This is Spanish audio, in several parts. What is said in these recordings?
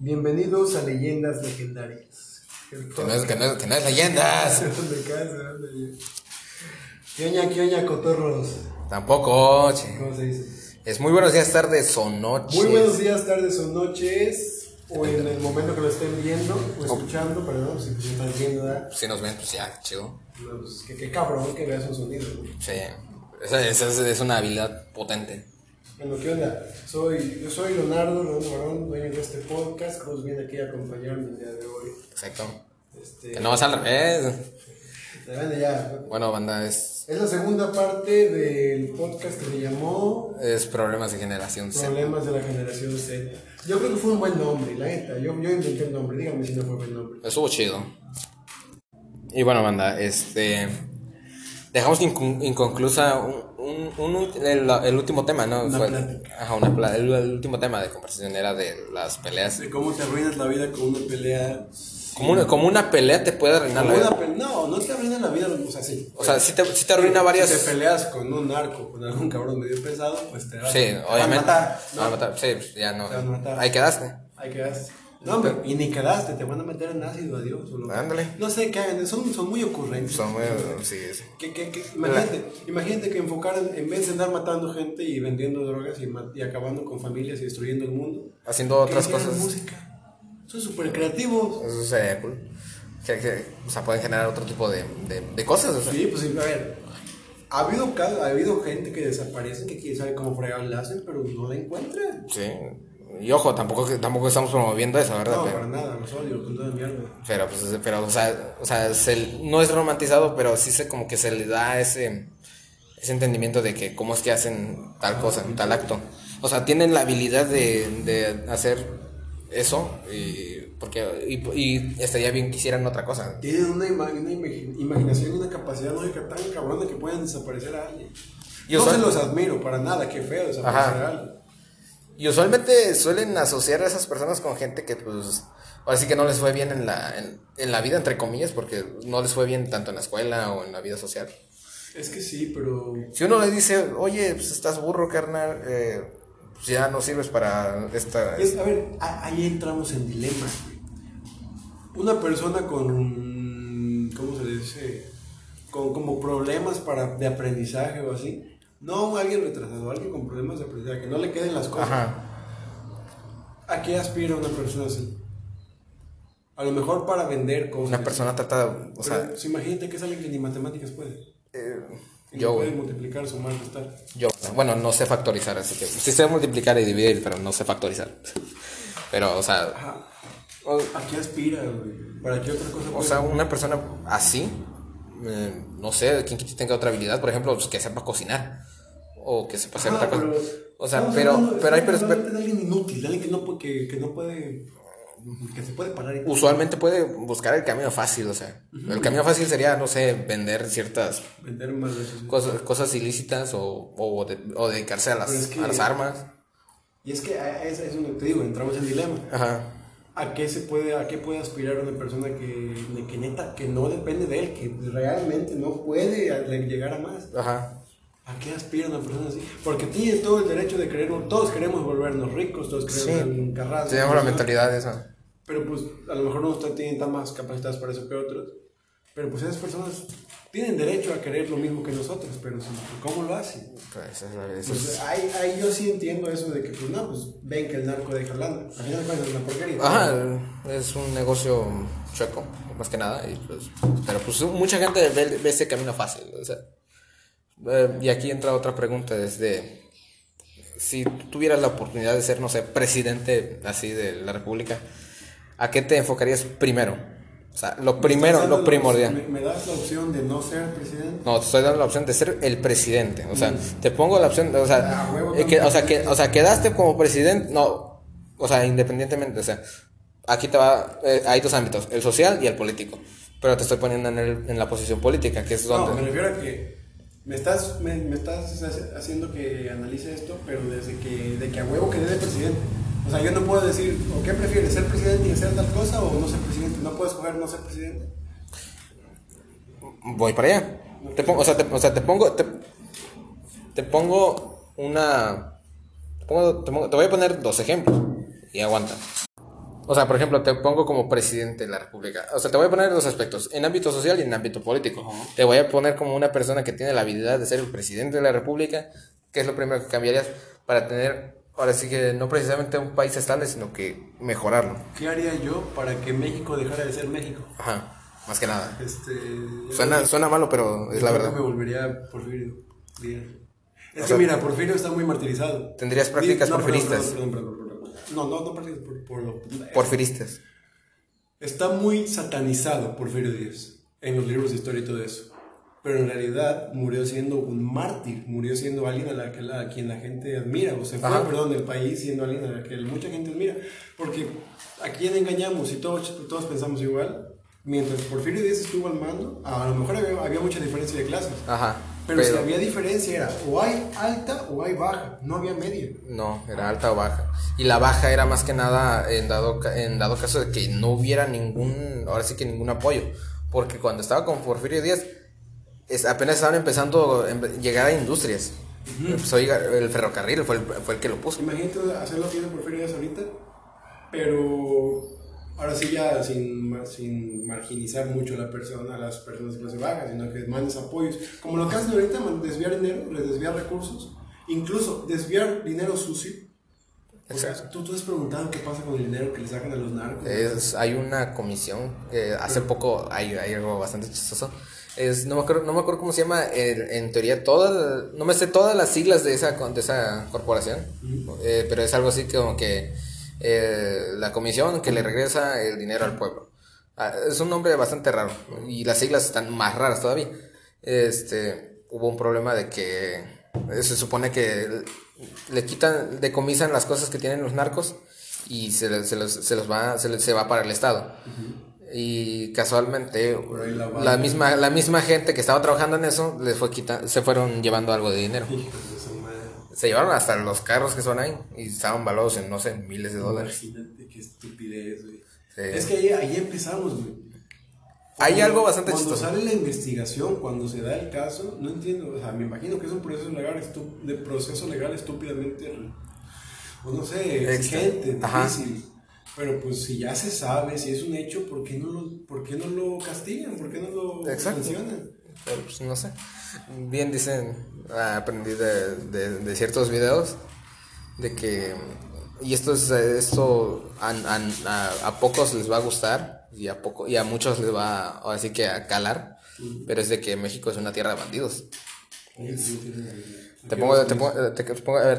Bienvenidos a Leyendas Legendarias. El Que no es, que no es, que no es leyendas. ¿Qué oña, qué oña, cotorros? Tampoco, che. ¿Cómo se dice? Es muy buenos días, tardes o noches. Muy buenos días, tardes o noches, o en el momento que lo estén viendo o escuchando, perdón, si te están viendo, ¿verdad? Si nos ven, pues ya, chido. No, pues, qué, qué cabrón que veas un sonido. ¿no? Sí. Esa, esa es, es una habilidad potente. Bueno, ¿qué onda? Soy, yo soy Leonardo, Leonardo Barón, dueño de este podcast. Cruz viene aquí a acompañarme el día de hoy. Exacto. Este, Que no vas al revés. de ya. Bueno, banda, es, Es la segunda parte del podcast que se llamó es problemas de generación Z. Problemas de la Generación Z. Yo creo que fue un buen nombre, la neta. Yo, yo inventé el nombre, dígame si no fue buen nombre. Estuvo chido. Y bueno, banda, este. Dejamos incon- inconclusa un, un- un- el, el último tema, ¿no? Una Fue- plática. ajá, una pla- el, el último tema de conversación era de las peleas. De cómo te arruinas la vida con una pelea. Como una, como una pelea te puede arruinar la vida. una no, no te arruina la vida, o sea, sí. O sea, sí te, sí te arruina varias. Si te peleas con un narco, con algún cabrón medio pesado, pues te, vas- Sí, te van a obviamente. matar. Van a matar. Sí, pues ya no. Te van a matar. Ahí quedaste. Ahí quedaste. No, hombre, y ni quedaste, te van a meter en ácido, adiós. o lo- Ándale. No sé qué hagan, son, son muy ocurrentes. Son muy. Sí, sí. Que, que, que- imagínate, imagínate que enfocaran, en vez de andar matando gente y vendiendo drogas y, ma- y acabando con familias y destruyendo el mundo, Haciendo que otras hicieran cosas. música. Son súper creativos. Eso sería cool. Que, que, o sea, pueden generar otro tipo de, de, de cosas. O sea. Sí, pues sí, a ver. Ha habido, casos- ha habido gente que desaparece, que quiere saber cómo fregar la hacen, pero no la encuentran. Sí. Y ojo, tampoco, tampoco estamos promoviendo eso, ¿verdad? No, pero, para nada, los odio con toda mi alma. pero, pues, pero, o sea, o sea se- no es romantizado, pero sí se como que se le da ese, ese entendimiento de que cómo es que hacen tal cosa, tal acto. O sea, tienen la habilidad de, de hacer eso y, porque, y, y estaría bien que hicieran otra cosa. Tienen una, ima- una imagi- imaginación y una capacidad lógica tan cabrona que pueden desaparecer a alguien. Y no se los admiro para nada, qué feo desaparecer Ajá. a alguien. Y usualmente suelen asociar a esas personas con gente que, pues, ahora sí que no les fue bien en la, en, en la vida, entre comillas, porque no les fue bien tanto en la escuela o en la vida social. Es que sí, pero. Si uno le dice, oye, pues estás burro, carnal, eh, pues ya no sirves para esta... Es- a ver, a- ahí entramos en dilemas, güey. Una persona con. ¿Cómo se dice? Con como problemas para, de aprendizaje o así. No alguien retrasado, alguien con problemas de aprendizaje, que no le queden las cosas. Ajá. ¿A qué aspira una persona así? A lo mejor para vender cosas. Una persona trata, o Pero, sea, pues, imagínate que es alguien que ni matemáticas puede. eh, yo, puede multiplicar, sumar, restar. yo, bueno, no sé factorizar, así que sí sé multiplicar y dividir, pero no sé factorizar. Pero, o sea, Ajá. ¿A qué aspira, güey? ¿Para qué otra cosa o sea, una persona así, eh, no sé, quien tenga otra habilidad, por ejemplo, pues, que sepa cocinar o que hacer Ajá, otra cosa. o sea, estamos pero, hablando- pero hay estamos pers- hablando de alguien inútil, de alguien que no, puede- que, que no puede. que se puede parar y. usualmente puede buscar el camino fácil, o sea, el camino fácil sería, no sé, vender ciertas Vender más cosas, cosas ilícitas o, o, de- o dedicarse a las, Pero es que- a las armas. Y es que a- es, es un- te digo, entramos en dilema. Ajá. ¿A qué se puede, a qué puede aspirar una persona que, que neta, que no depende de él, que realmente no puede llegar a más? Ajá. ¿A qué aspira una persona así? Porque tiene todo el derecho de querer, todos queremos volvernos ricos, todos queremos Sí. Tenemos la mentalidad de eso. Pero pues a lo mejor no tienen tan más capacitados para eso que otros. Pero pues esas personas tienen derecho a querer lo mismo que nosotros, pero sí, ¿cómo lo hacen? Pues, es- Pues es- ahí, ahí yo sí entiendo eso de que pues no, pues ven que el narco deja lana. Al final es una porquería. Ajá, es un negocio chueco, más que nada. Y, pues, pero pues mucha gente ve, ve ese camino fácil. O sea, Eh, y aquí entra otra pregunta, desde si tuvieras la oportunidad de ser, no sé, presidente así de la República, ¿a qué te enfocarías primero? O sea, lo primero, lo primordial. Me, me das la opción de no ser presidente? No, te estoy dando la opción de ser el presidente. O sea, te pongo la opción, o sea, Ah, huevo, eh, que, o sea, que, o sea, quedaste como presidente, no, o sea, independientemente, o sea, aquí te va, eh, hay dos ámbitos, el social y el político. Pero te estoy poniendo en, el- en la posición política, que es No, donde... me refiero a que me estás, me, me estás haciendo que analice esto, pero desde que, de que a huevo quedé de presidente. O sea, yo no puedo decir, ¿o qué prefieres, ser presidente y hacer tal cosa o no ser presidente? No puedes escoger no ser presidente. Voy para allá. Te pongo, o sea, te, o sea, te pongo, te, te pongo una, te, pongo- te pongo- te voy a poner dos ejemplos y aguanta. O sea, por ejemplo, te pongo como presidente de la República. O sea, te voy a poner dos aspectos, en ámbito social y en ámbito político. Te voy a poner como una persona que tiene la habilidad de ser el presidente de la República. ¿Qué es lo primero que cambiarías para tener, ahora sí que no precisamente un país estable, sino que mejorarlo? ¿Qué haría yo para que México dejara de ser México? Ajá, más que nada. Este, Suena, suena malo, pero es la verdad. que me volvería Porfirio. Es O que sea, mira, Porfirio está muy martirizado. tendrías prácticas no, porfiristas. perdón, perdón, perdón. No, no, no prácticas por, por lo- Porfiristas. Está muy satanizado Porfirio Díaz en los libros de historia y todo eso. Pero en realidad murió siendo un mártir, murió siendo alguien a, la que la, a quien la gente admira, o se fue, Ajá. perdón, del país siendo alguien a la que mucha gente admira. Porque a quién engañamos y todos, todos pensamos igual. Mientras Porfirio Díaz estuvo al mando, a lo mejor había, había mucha diferencia de clases. Ajá. Pero, si había diferencia era o hay alta o hay baja, no había media. No, era alta o baja. Y la baja era más que nada en dado, en dado caso de que no hubiera ningún, ahora sí que ningún apoyo. Porque cuando estaba con Porfirio Díaz, es- apenas estaban empezando a llegar a industrias. Llegar- el ferrocarril fue el, fue el que lo puso. Imagínate hacer lo que hizo Porfirio Díaz ahorita, pero ahora sí ya sin, sin marginizar mucho a la persona, a las personas de clase baja, sino que mandes apoyos. Como lo que hacen ahorita, desviar dinero, desviar recursos, incluso desviar dinero sucio. O sea, ¿tú, tú has preguntado qué pasa con el dinero que le sacan a los narcos. Es, hay una comisión, que hace poco hay, hay algo bastante chistoso. Es, no, me acuerdo, no me acuerdo cómo se llama, eh, en teoría, toda, no me sé todas las siglas de esa, de esa corporación, eh, pero es algo así como que eh, la comisión que le regresa el dinero al pueblo. Ah, es un nombre bastante raro y las siglas están más raras todavía. Este, hubo un problema de que eh, se supone que le quitan, decomisan las cosas que tienen los narcos y se, les- se los, se los va, se, se va para el Estado. Y casualmente la misma, la misma gente que estaba trabajando en eso les fue quita- se fueron llevando algo de dinero. Hijos de su madre. Se llevaron hasta los carros que son ahí y estaban valorados en, no sé, miles de dólares. Imagínate qué estupidez, güey. Sí. Es que ahí, ahí empezamos, güey. Hay Cuando- algo bastante Cuando chistoso. sale la investigación, cuando se da el caso, no entiendo, o sea, me imagino que es un proceso legal, de proceso legal estúpidamente, pues no sé, exigente, difícil. Pero pues si ya se sabe, si es un hecho, ¿por qué no lo, por qué no lo castigan? ¿Por qué no lo Exacto. sancionan? Pero pues no sé. Bien dicen, aprendí de, de, de ciertos videos de que y esto es esto a, a- a- pocos les va a gustar y a poco y a muchos les va ahora sí que a calar, pero es de que México es una tierra de bandidos. Te pongo, te, pongo, te, te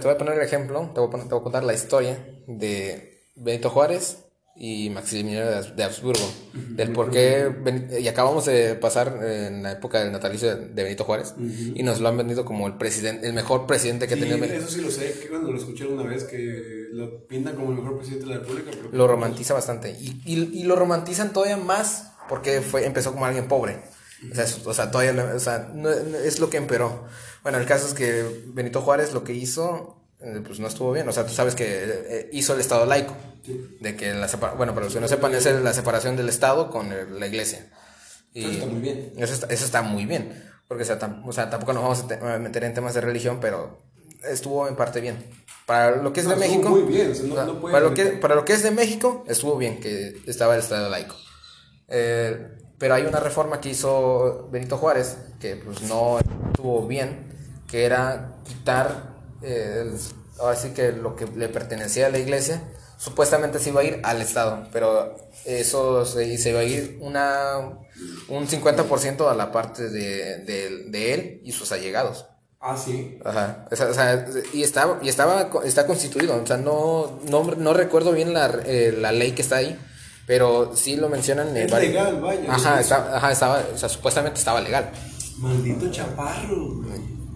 voy a poner el ejemplo, te voy a, te voy a contar la historia de Benito Juárez y Maximiliano de Habs- de Habsburgo, del por qué, y acabamos de pasar en la época del natalicio de, Benito Juárez, y nos lo han vendido como el presidente, el mejor presidente que ha Sí, tenido México. eso sí lo sé, que cuando lo escuché una vez que lo pintan como el mejor presidente de la República, pero Lo romantiza bastante, y, y, y lo romantizan todavía más porque fue, empezó como alguien pobre. O sea, es- o sea, todavía o sea, no- no- es lo que empeoró. Bueno, el caso es que Benito Juárez lo que hizo, pues no estuvo bien. O sea, tú sabes que eh, hizo el Estado laico. De que la bueno, para los que no sepan, es la separación del Estado con la iglesia. Y Eso está muy bien. Eso está, eso está muy bien. Porque, o sea, tam- o sea, tampoco nos vamos a te- a meter en temas de religión, pero estuvo en parte bien. Para lo que es No, de estuvo México. muy bien, o sea, no- o sea, no puede- para, lo que, para lo que es de México, estuvo bien que estaba el Estado laico. Eh, pero hay una reforma que hizo Benito Juárez que pues no estuvo bien, que era quitar, eh, el- ahora sí que lo que le pertenecía a la iglesia, supuestamente se iba a ir al Estado, pero eso se, se iba a ir una, un 50% a la parte de, de- de él y sus allegados. Ah, sí. Ajá, o sea, o sea, y estaba, y estaba, está constituido, o sea, no, no, no recuerdo bien la, eh, la ley que está ahí, pero sí lo mencionan. en Es legal, vaya. Ajá, está- ajá, estaba, o sea, supuestamente estaba legal. Maldito chaparro.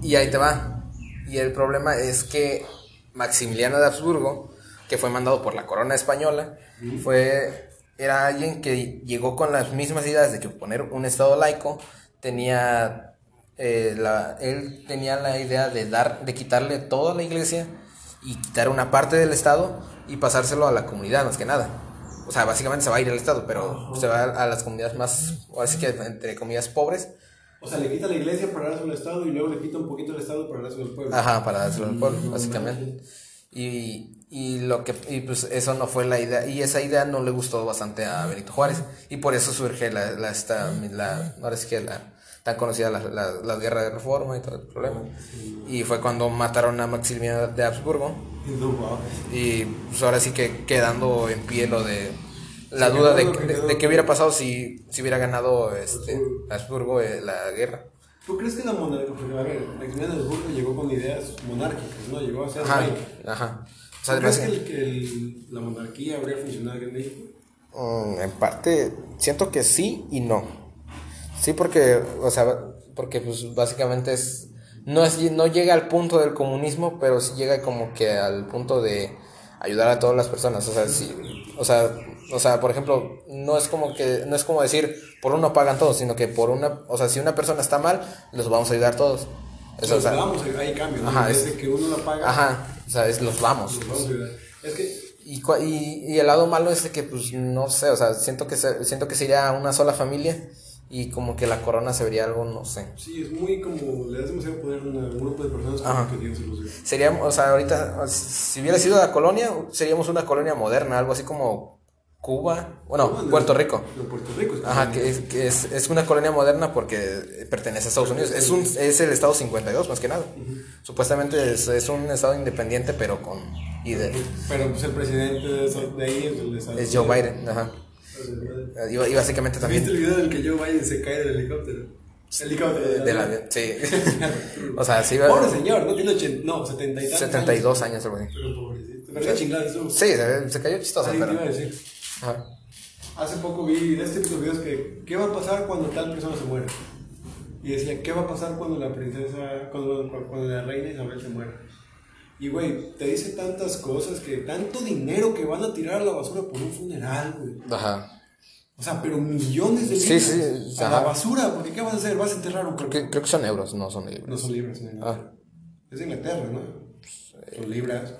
Y ahí te va. Y el problema es que Maximiliano de Habsburgo, que fue mandado por la corona española, fue era alguien que llegó con las mismas ideas de que poner un estado laico tenía eh, la, él tenía la idea de dar de quitarle toda la iglesia y quitar una parte del estado y pasárselo a la comunidad más que nada. O sea, básicamente se va a ir al estado, pero se va a las comunidades más, así que entre comillas pobres. O sea, le quita la iglesia para dárselo al Estado y luego le quita un poquito al Estado para dárselo al pueblo. Ajá, para dárselo al pueblo, básicamente. Y, Y lo que y pues eso no fue la idea y esa idea no le gustó bastante a Benito Juárez y por eso surge la la esta la ahora sí que la tan conocida la, la, la guerra de reforma y todo el problema. Y fue cuando mataron a Maximiliano de Habsburgo y pues ahora sí que quedando en pie lo de la Sí, duda de, que de, qué hubiera pasado si, si hubiera ganado este Habsburgo eh, la guerra. ¿Tú crees que la monarquía, porque a ver, Maximiliano de Habsburgo llegó con ideas monárquicas, ¿no? Llegó a ser Ajá, rey. ajá. O sea, ¿Tú crees que, además- el- que el- la monarquía habría funcionado aquí en México? Mm, en parte, siento que sí y no. Sí, porque, o sea, porque pues básicamente es, no es, no llega al punto del comunismo, pero sí llega como que al punto de ayudar a todas las personas. O sea, sí, o sea, o sea, por ejemplo, no es como que, no es como decir por uno pagan todos, sino que por una, o sea, si una persona está mal, los vamos a ayudar todos. Eso, o Los sea, vamos, hay cambio, ¿no? Ajá, es- que uno la paga, ajá, o sea, es los vamos. los vamos a ayudar. Es que Y, y, y el lado malo es de que, pues, no sé, o sea, siento que, se, siento que sería una sola familia y como que la corona se vería algo, no sé. sí, es muy como, le das demasiado poder a un grupo de personas Ajá. que Dios se los dio. Sería, o sea, ahorita, si hubiera sido la colonia, seríamos una colonia moderna, algo así como Cuba, bueno, Bueno, Puerto Rico. En Puerto Rico. es Ajá, que, es, que es, es una colonia moderna porque pertenece a Estados Unidos. Es, un, es el estado 52, más que nada. Supuestamente es, es un estado independiente, pero con... Y de, Pero pues el presidente de, eso- de ahí es el de Estados es Joe Unidos. Biden, ajá. Y, y básicamente ¿Viste también... el video en el que Joe Biden se cae del helicóptero? Helicóptero. Del avión, sí. o sea, sí. Pobre señor, no tiene 80, no, 70 y tantos 72 años, algo así. Pero pobrecito. Pero qué chingada eso. Sí, se, se cayó chistoso, pero. iba a decir. Ajá. Hace poco vi de este tipo de videos que, ¿qué va a pasar cuando tal persona se muere? Y decía, ¿qué va a pasar cuando la princesa, cuando, cuando la reina Isabel se muera? Y güey, te dice tantas cosas que tanto dinero que van a tirar a la basura por un funeral, güey. Ajá. O sea, pero millones de Sí, libras sí, a ajá. la basura, porque ¿qué vas a hacer? ¿Vas a enterrar un? Creo que, creo que son euros, no son No libros. son libras, en Inglaterra. Es Inglaterra, ¿no? Son libras.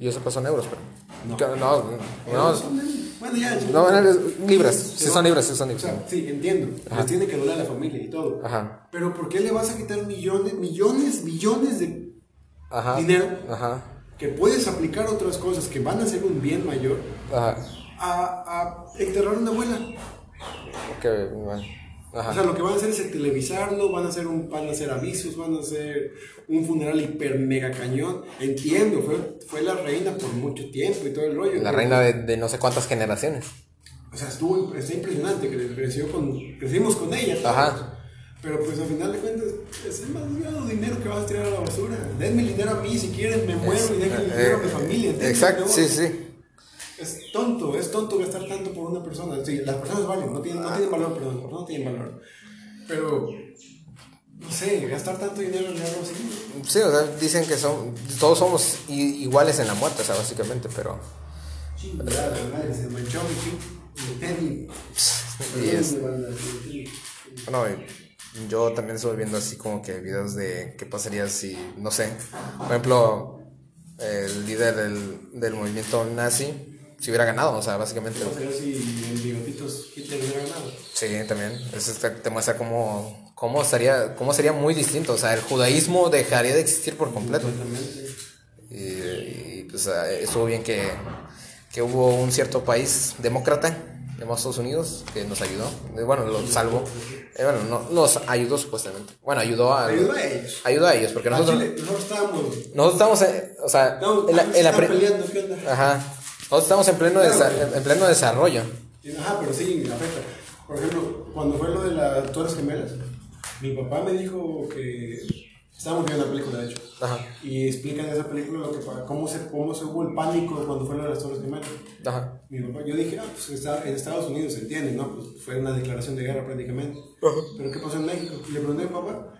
Yo sepa son euros, pero. No. No, no. Son- bueno, ya. No, no, libras. Sí, Se son libras, sí, son O libras. sea, sí, entiendo. Les tiene que doler a la familia y todo. Ajá. Pero ¿por qué le vas a quitar millones, millones, millones de Ajá. dinero Ajá. que puedes aplicar otras cosas que van a ser un bien mayor Ajá. a, a enterrar a una abuela? Ok, bueno. O sea, lo que van a hacer es televisarlo, van a hacer un, van a hacer avisos, van a hacer un funeral hiper mega cañón. Entiendo, fue, fue la reina por mucho tiempo y todo el rollo. La reina de, de no sé cuántas generaciones. O sea, estuvo está impresionante, que creció con, crecimos con ella. Ajá. Pero pues al final de cuentas, es demasiado dinero que vas a tirar a la basura. Denme el dinero a mí, si quieren me muero y dejen el dinero a mi Eh, familia. Exacto, sí, sí. Es tonto, es tonto gastar tanto por una persona. Sí, las personas valen, no tienen, no tienen valor, perdón, no tienen valor. Pero, no sé, gastar tanto dinero en algo así. Sí, o sea, dicen que son, todos somos iguales en la muerte, o sea, básicamente, pero... Madre, se manchó mi sí. Bueno, yo también estuve viendo así como que videos de qué pasaría si, no sé, por ejemplo, el líder del, del movimiento nazi, si hubiera ganado, o sea, básicamente... ¿Qué pasaría si en bigotitos Hitler hubiera ganado? Sí, también. Eso te, muestra cómo, cómo, estaría, cómo sería muy distinto. O sea, el judaísmo dejaría de existir por completo. Y, y, pues ah, estuvo bien que, que hubo un cierto país demócrata, llamado Estados Unidos, que nos ayudó. Eh, Bueno, los salvó. Eh, bueno, no, nos ayudó supuestamente. Bueno, ayudó a, Ayudó a ellos. ayudó a ellos, porque nosotros, Chile, nosotros estábamos. nosotros estamos, en- o sea, No, en la- en la pre- peleando, ¿qué onda? Ajá. Nosotros estamos en pleno, desa- en pleno desarrollo. Ajá, pero sí, afecta. Por ejemplo, cuando fue lo de las Torres Gemelas, mi papá me dijo que estábamos viendo la película, de hecho, Ajá. y explican en esa película lo que, cómo, se, cómo se hubo el pánico cuando fue lo de las Torres Gemelas. Ajá. Mi papá, yo dije, ah, pues está- en Estados Unidos se entiende, ¿no? Pues fue una declaración de guerra prácticamente. Pero ¿qué pasó en México? Y le pregunté a mi papá,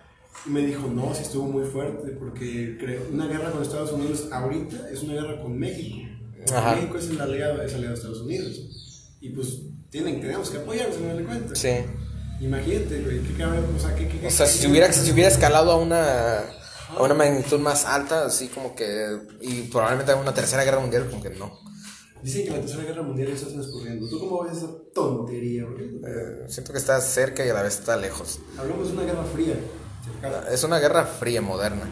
y me dijo, no, sí estuvo muy fuerte, porque creo, una guerra con Estados Unidos ahorita es una guerra con México. Ajá. México es el aliado, es aliado de Estados Unidos. Y pues tienen, tenemos que apoyarnos, en de cuenta. Sí. Imagínate, güey, ¿qué cabe? O sea, ¿qué, qué, qué- O sea, si hubiera, si hubiera escalado a una, a una magnitud más alta, así como que. Y probablemente a una tercera guerra mundial, como que no. Dicen que la tercera guerra mundial está transcurriendo. ¿Tú cómo ves esa tontería, güey? Eh, siento que está cerca y a la vez está lejos. Hablamos de una guerra fría. cercana. Es una guerra fría, moderna.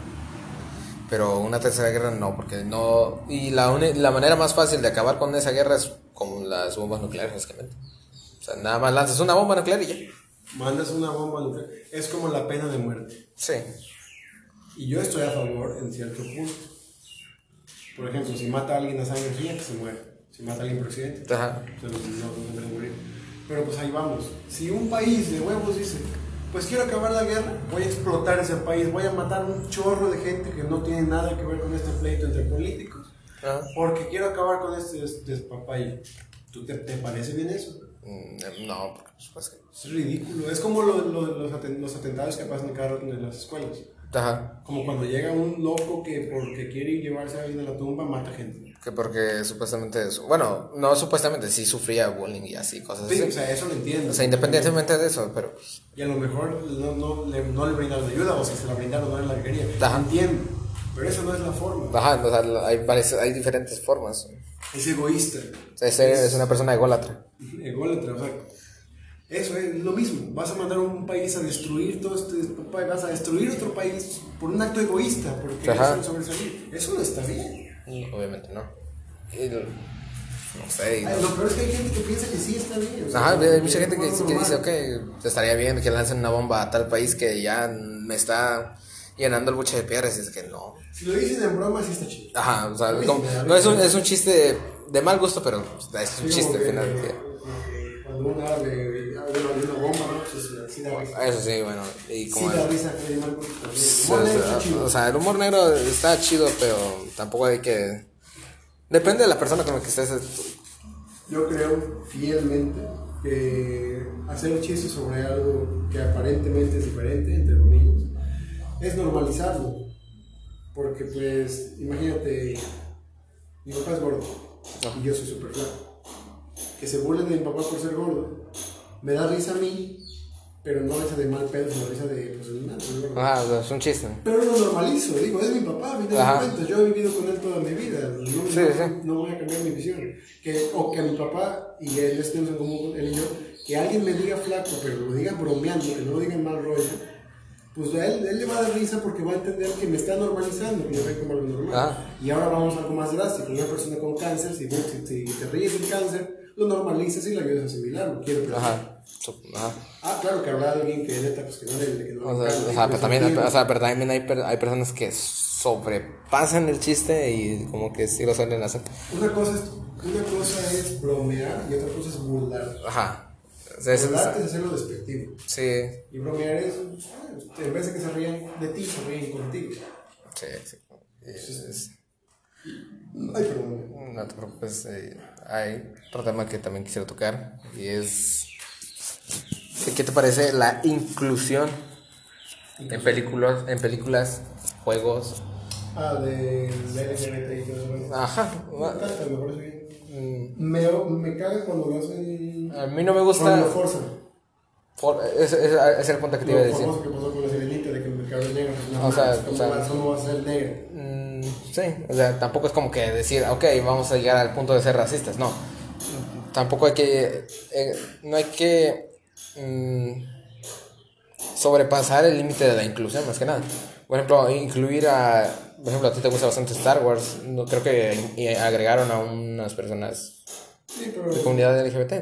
Pero una tercera guerra no, porque no... Y la, uni- la manera más fácil de acabar con esa guerra es con las bombas nucleares, básicamente. O sea, nada más lanzas una bomba nuclear y ya. Mandas una bomba nuclear. Es como la pena de muerte. Sí. Y yo estoy a favor en cierto punto. Por ejemplo, si mata a alguien a sangre fría, que se muere. Si mata a alguien por accidente, Ajá. se lo- no, no puede morir. Pero pues ahí vamos. Si un país de huevos dice, pues quiero acabar la guerra, voy a explotar ese país, voy a matar un chorro de gente que no tiene nada que ver con este pleito entre políticos, Ah. porque quiero acabar con este des- despapalle. ¿Tú te, te parece bien eso? Mm, No, porque pues, que- Es ridículo. Es como lo- lo- los, los atentados que pasan cada rato en las escuelas. Ajá. Como cuando llega un loco que porque quiere llevarse a alguien a la tumba mata gente. Que porque supuestamente... es- Bueno, no supuestamente, sí sufría bullying y así, cosas Sí, así. o sea, eso lo entiendo. O sea, independientemente de eso, pero... pues, Y a lo mejor no, no, le, no le brindaron ayuda o si se la brindaron no la quería. Ajá. Entiendo. Pero eso no es la forma. Ajá, o sea, hay, varias- hay diferentes formas. Es egoísta. O sea, es, es una persona ególatra. Ególatra, o sea. Eso es lo mismo. Vas a mandar a un país a destruir todo este vas a destruir otro país por un acto egoísta, porque Ajá. quieres sobresalir. Eso no está bien. Obviamente no. Y lo- no sé. Ay, Lo peor es que hay gente que piensa que sí está bien. o sea, Ajá, hay mucha gente que, que dice, ok, estaría bien que lancen una bomba a tal país que ya me está llenando el buche de piedras. Y es que no. Si lo dicen en broma, sí está chido. Ajá, o sea, como- sí no es un, es un chiste de mal gusto, pero es un Sí, chiste al final. que- que Cuando un árabe abre una bomba, ¿no? Pues sí da risa. Eso sí, bueno. Y Sí como da risa Freddy Mercury también. o Humor negro está sea, o sea, el humor negro está chido, pero tampoco hay que. Depende de la persona con la que estés. Yo creo fielmente que hacer chistes sobre algo que aparentemente es diferente, entre comillas, es normalizarlo. Porque pues, imagínate, mi papá es gordo y yo soy súper flaco. Que se burlen de mi papá por ser gordo, me da risa a mí, pero no risa de mal pedo, sino risa de, pues, nada, soy gordo. Ajá, o sea, es un chiste. Pero lo normalizo, digo, es mi papá, a fin de Ajá. cuentas, yo he vivido con él toda mi vida, no, Sí, no- sí. no voy a cambiar mi visión. Que, o que mi papá, y él es en común, él y yo, que alguien me diga flaco, pero lo diga bromeando, que no lo diga en mal rollo, pues a él, él le va a dar risa porque va a entender que me está normalizando, que me ve como algo normal. Ajá. Y ahora vamos a algo más drástico, una persona con cáncer, si, si, si te ríes del cáncer, lo normalizas y la ayudas a asimilarlo, quiero pensar. Ajá. Ajá. Ah, claro que habrá alguien que neta, pues que no le... Que no O sea, o sea, pero también, o sea, pero también hay, per- hay personas que sobrepasan el chiste y como que sí lo suelen hacer. Una cosa es, una cosa es bromear y otra cosa es burlar. Ajá. O sea, es- Burlarte es hacerlo despectivo. sí, Y bromear es, ah, en vez de que se rían de ti, se ríen contigo. sí, sí. Y es- es- Ay, perdón. no te preocupes. eh, hay otro tema que también quisiera tocar y es... ¿Qué te parece la inclusión en películas, en películas, juegos? Ah, de, de LGBT y todo eso. Ajá. Me encanta, me parece bien. Mm, Me, me caga cuando lo hacen. A mí no me Cuando gusta... lo forzan. for- es, es, es el punto que te iba a decir. que pasó con la sirenita de que me cabello negro. No, O sea, ¿cómo, o sea- vas, ¿Cómo vas a ser negro? Sí, o sea, tampoco es como que decir, ok, vamos a llegar al punto de ser racistas, no. Tampoco hay que, eh, no hay que mm, sobrepasar el límite de la inclusión, más que nada. Por ejemplo, incluir a, por ejemplo, a ti te gusta bastante Star Wars, no, creo que agregaron a unas personas Sí, pero. de comunidad LGBT.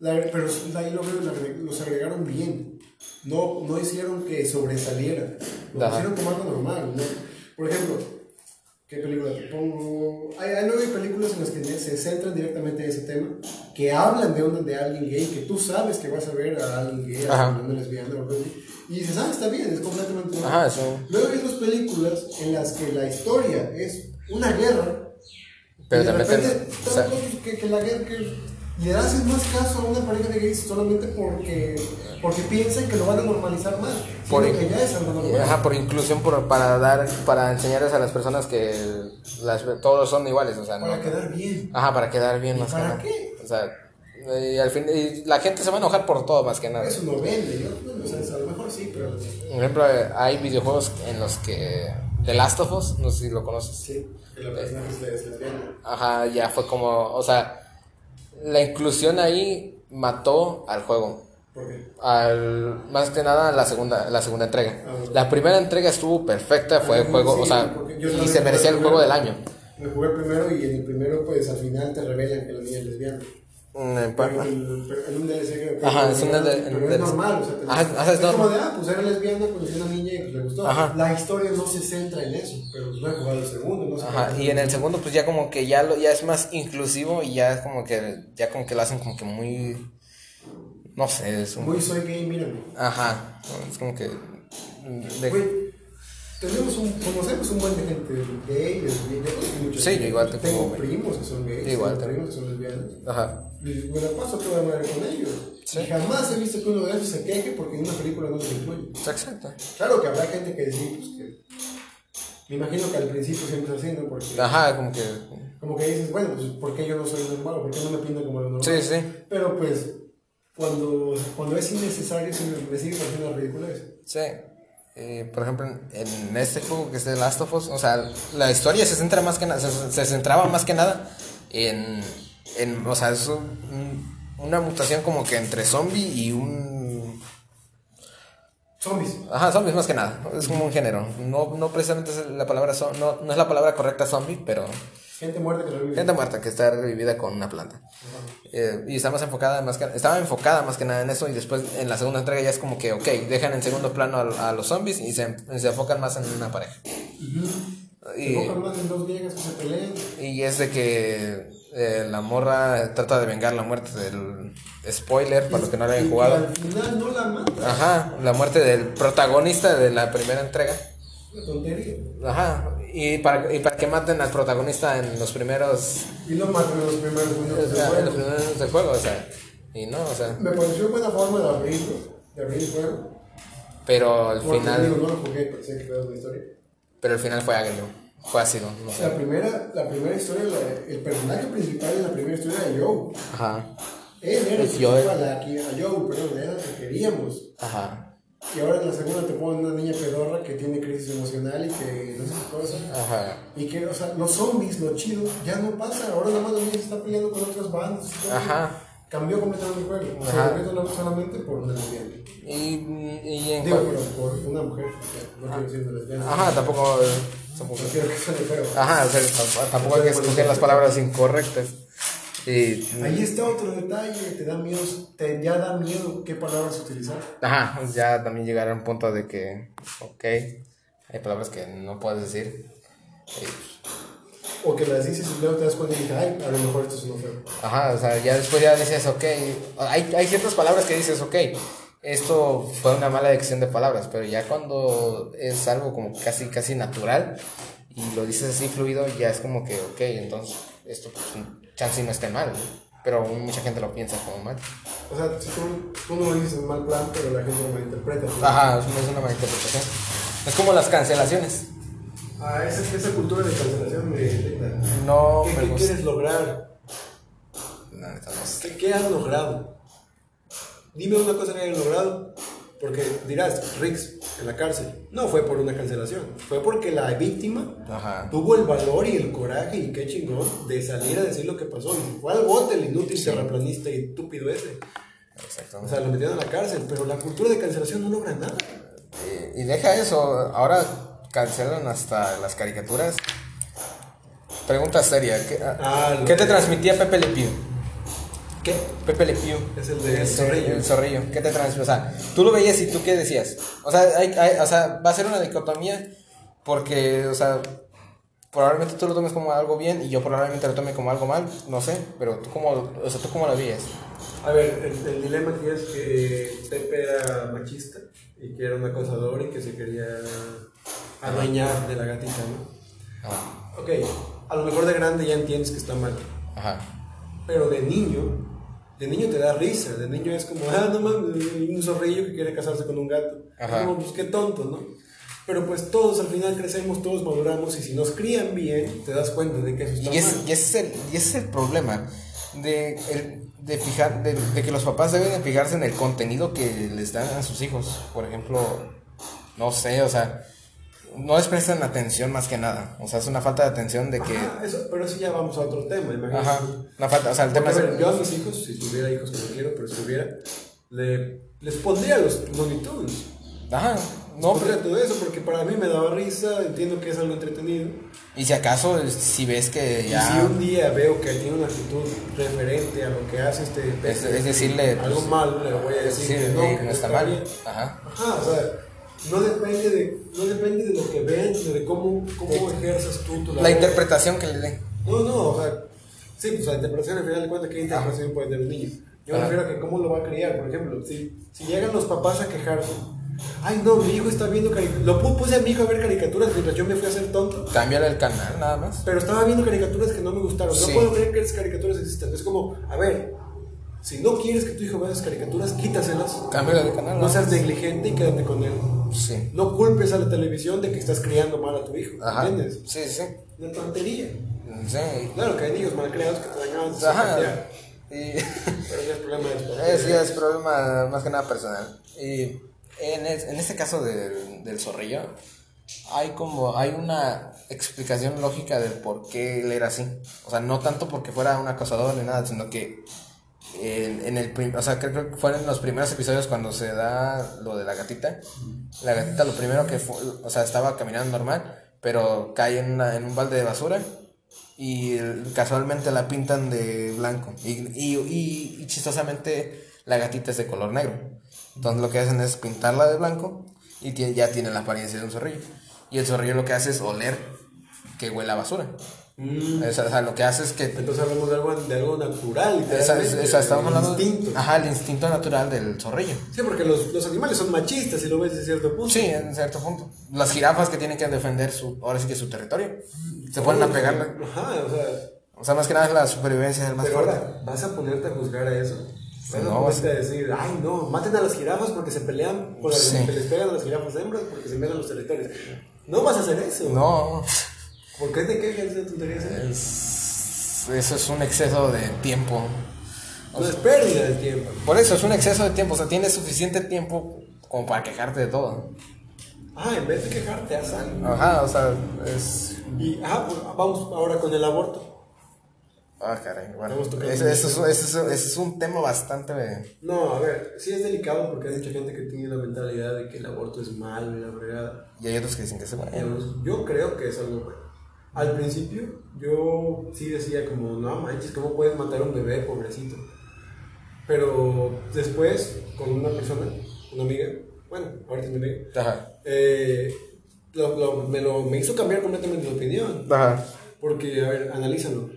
La- pero ahí lo veo, los agregaron bien. No, no hicieron que sobresaliera. Lo Ajá. hicieron como algo normal. ¿no? Por ejemplo, ¿qué película te pongo? Hay, hay nueve películas en las que se centran directamente en ese tema, que hablan de, una, de alguien gay, que tú sabes que vas a ver a alguien gay, a una lesbiana o algo así. Y dices, ah, está bien, es completamente normal. Ajá, eso. Luego hay dos películas en las que la historia es una guerra. Pero y de repente, o sea- que la guerra que le haces más caso a una pareja de gays solamente porque, porque piensan que lo van a normalizar más. Por que ya es algo normal. Ajá, por inclusión, por, para dar, para enseñarles a las personas que las, todos son iguales, o sea, no. Para quedar bien. Ajá, para quedar bien ¿Y más para que qué? O sea, y al fin, y la gente se va a enojar por todo más que nada. Eso no vende. Yo, bueno, o sea, a lo mejor sí, pero. Por ejemplo, eh, hay videojuegos en los que The Last of Us, no sé si lo conoces. Sí, que la persona es les- lesbiana. Ajá, ya fue como, o sea, la inclusión ahí mató al juego. ¿Por qué? Al, más que nada la segunda, la segunda entrega. Ah. La primera entrega estuvo perfecta, fue el juego, sí, o sea, y se merecía el juego del primero. año. Me jugué primero y en el primero, pues al final te revelan que la niña es lesbiana. Mm, en Pero pa- el- pero en un DLC que Ajá, es un DLC, pero es normal, o sea, te- Ajá, ajá, es es como de, ah, pues era lesbiana, conoció a una niña y pues le gustó. Ajá. La historia no se centra en eso, pero no he jugado el segundo, no sé. Ajá, y en el segundo pues ya como que ya lo ya es más inclusivo y ya es como que ya como que lo hacen como que muy no sé, es un Muy soy gay, mírame. ajá, es como que de- Güey, tenemos un, conocemos un buen de gente gay, lesbiana, Sí, yo igual tengo, tengo- primos que son gays, Igual tengo primos que son lesbianas. ajá. Y me la paso toda madre con ellos. Sí. Y jamás he visto que uno de ellos se queje porque en una película no se incluye. Exacto. Claro que habrá gente que sí, pues que. Me imagino que al principio siempre es así, ¿no? Porque. Ajá, como que Como que dices, bueno, pues ¿por qué yo no soy normal? ¿Por qué no me pintan como lo normal? Sí, sí. Pero pues, cuando, cuando es innecesario, sí me, sigue pareciendo una ridiculez. Sí. Eh, por ejemplo, en, este juego que es The Last of Us, o sea, la historia se centra más que nada, se, se centraba más que nada en, en o sea, es un- una mutación como que entre zombie y un Zombies. Ajá, zombies más que nada. Es como un género. No, no precisamente es la palabra no, no es la palabra correcta zombie, pero Gente muerta que gente muerta que está revivida con una planta. Eh, y está más enfocada más que estaba enfocada más que nada en eso y después en la segunda entrega ya es como que ok, dejan en segundo plano a, a los zombies y se, se enfocan más en una pareja. Y, en dos viejas que se pelean. y es de que eh, la morra trata de vengar la muerte del spoiler para los que no lo hayan Y jugado. al final no la mata. Ajá, la muerte del protagonista de la primera entrega. Una tontería. Ajá, y para, y para que maten al protagonista en los primeros, Y lo matan en los primeros o minutos del sea, en juego. los primeros minutos del juego, o sea, y no, o sea, Me pareció buena forma de abrirlo, de abrir el juego. pero al Porque digo, final, no lo jugué, pensé que era una historia. pero el final fue agrio, fue ácido, no sé. La primera, la primera historia, la- el personaje principal de la primera historia era Joe. Ajá, Él era el que a la a Joe, perdón, era el que queríamos. ajá, Y ahora en la segunda te ponen una niña pedorra que tiene crisis emocional y que no sé qué cosa. ajá, Y que, o sea, los zombies, lo chido, ya no pasa. Ahora nada más la niña se está peleando con otras bandas. ajá, Cambió completamente el juego. Se Ajá. volvió sola- solamente por una lesbiana. y, y en Digo, pero por una mujer. o sea, No quiero decir una lesbiana. ajá, tampoco, tampoco, No quiero que suene feo. ajá, o sea, tamp- tampoco hay que escoger las palabras incorrectas. Y, Ahí está otro detalle, te da miedo, te ya da miedo qué palabras utilizar. Ajá, ya también llegar a un punto de que, ok, hay palabras que no puedes decir. O que las dices y luego te das cuenta y dices, ay, a lo mejor esto es un feo. Ajá, o sea, ya después ya dices, ok, hay, hay ciertas palabras que dices, ok, esto fue una mala elección de palabras, pero ya cuando es algo como casi, casi natural y lo dices así fluido, ya es como que, ok, entonces esto pues chance no esté mal, ¿no? pero mucha gente lo piensa como mal. O sea, si tú, tú no dices mal plan, pero la gente lo malinterpreta. Ajá, es una- es una mala interpretación. Es como las cancelaciones. Ah, esa, esa cultura de cancelación me irrita. No ¿Qué, me qué quieres lograr? No. ¿Qué, qué has logrado? Dime una cosa que hayas logrado. Porque dirás, Rix, en la cárcel. No fue por una cancelación. Fue porque la víctima Ajá. tuvo el valor y el coraje y qué chingón de salir a decir lo que pasó. Y fue al bote el inútil terraplanista y estúpido ese. O sea, lo metieron a la cárcel. Pero la cultura de cancelación no logra nada. Y, y deja eso, ahora cancelan hasta las caricaturas. Pregunta seria, ¿qué, Ah, lo ¿qué te transmitía Pepe Le? ¿Qué? Pepe Le Pew. Es el de Ese, Zorrillo. El zorrillo. ¿Qué te transmitía? O sea, tú lo veías y tú qué decías. O sea, hay, hay- o sea, va a ser una dicotomía porque, o sea, probablemente tú lo tomes como algo bien y yo probablemente lo tome como algo mal, no sé, pero tú cómo, o sea, tú cómo lo veías. A ver, el, el dilema aquí es que Pepe era machista y que era un acosador y que se quería adueñar de la gatita, ¿no? Ajá. Ok, a lo mejor de grande ya entiendes que está mal, Ajá. pero de niño, de niño te da risa, de niño es como, ah, no mames, un zorrillo que quiere casarse con un gato. Ajá. Como, pues qué tonto, ¿no? Pero pues todos al final crecemos, todos maduramos y si nos crían bien, te das cuenta de que eso está Y, es, mal. y, ese es el, y ese es el problema de, el- de, fijar, de, de que los papás deben de fijarse en el contenido que les dan a sus hijos. Por ejemplo, no sé, o sea, no les prestan atención más que nada. O sea, es una falta de atención de que... Ajá, eso, pero eso ya vamos a otro tema, imagínate. Ajá, una falta, o sea, el Porque, tema a es... ver, yo a mis hijos, si tuviera hijos que no quiero, pero si tuviera, le, les pondría los Looney Tunes. Ajá, No, pero- todo eso, porque para mí me daba risa, entiendo que es algo entretenido. y si acaso, si ves que Y ya... si un día veo que tiene una actitud referente a lo que hace este Es, pez, es decirle... algo pues, malo, le voy a decir sí, que no, que no está mal. bien. Ajá. Ajá, o sea, no depende de, no depende de lo que vean, sino de cómo, cómo ejerzas tú tu La labor. interpretación que le den. No, no, o sea, sí, pues la interpretación al final de cuentas, ¿qué interpretación puede tener un niño? Yo me refiero a que cómo lo va a criar, por ejemplo, si, si llegan los papás a quejarse, ay no, mi hijo está viendo caricaturas, lo pu- puse a mi hijo a ver caricaturas mientras yo me fui a hacer tonto, Cámbiale el canal, nada más. pero estaba viendo caricaturas que no me gustaron, Sí. no puedo creer que esas caricaturas existan, es como, a ver, si no quieres que tu hijo vea esas caricaturas, quítaselas, Cámbiale de canal, ¿no? seas negligente y quédate con él. Sí. No culpes a la televisión de que estás criando mal a tu hijo, Ajá. ¿entiendes? Sí, sí. Una tontería. Sí. Claro que hay niños mal creados que te ganas de Ajá. Y... pero ya es problema de los papás. Es, problema más que nada personal. Y en, es- en este caso del, del zorrillo, hay como, hay una explicación lógica del por qué él era así. O sea, no tanto porque fuera un acosador ni nada, sino que en, el, o sea, creo que fueron los primeros episodios cuando se da lo de la gatita. La gatita lo primero que fue, o sea, estaba caminando normal, pero cae en, una- en un balde de basura y casualmente la pintan de blanco. Y, y, y- y chistosamente la gatita es de color negro. Entonces lo que hacen es pintarla de blanco y tie- ya tiene la apariencia de un zorrillo. Y el zorrillo lo que hace es oler que huele a basura. Mm, o sea, lo que hace es que... entonces hablamos de algo, de algo natural, Esa, esa- literalmente, esa- estamos el hablando... instinto. Ajá, el instinto natural del zorrillo. Sí, porque los, los animales son machistas, si lo ves desde cierto punto. Sí, en cierto punto. Las jirafas que tienen que defender su, ahora sí que su territorio. Se ponen a pegarle. Ajá, o sea, O sea, más que nada es la supervivencia del más pero fuerte. ahora, ¿vas a ponerte a juzgar a eso? Vas a No, ponerte a decir, ay no, maten a las jirafas porque se pelean, por Sí. que les pegan a las jirafas hembras porque se metan los territorios. No vas a hacer eso. No, ¿Por qué te quejas de tonterías? es, eso es un exceso de tiempo. No es pérdida de tiempo. Por eso es un exceso de tiempo. O sea, tienes suficiente tiempo como para quejarte de todo. Ah, en vez de quejarte, haz algo. Ajá, o sea, es. Y, ajá, pues vamos ahora con el aborto. Ah, caray. Bueno, ese, es, es- es un tema bastante. No, a ver, sí es delicado porque hay mucha gente que tiene la mentalidad de que el aborto es malo y la fregada. Y hay otros que dicen que se va. Yo creo que es algo bueno. Al principio, yo sí decía como, no manches, ¿cómo puedes matar a un bebé, pobrecito? Pero después, con una persona, una amiga, bueno, ahorita es mi amiga, Ajá. eh, lo- lo- me, lo, me hizo cambiar completamente de opinión. Ajá. Porque, a ver, analízalo.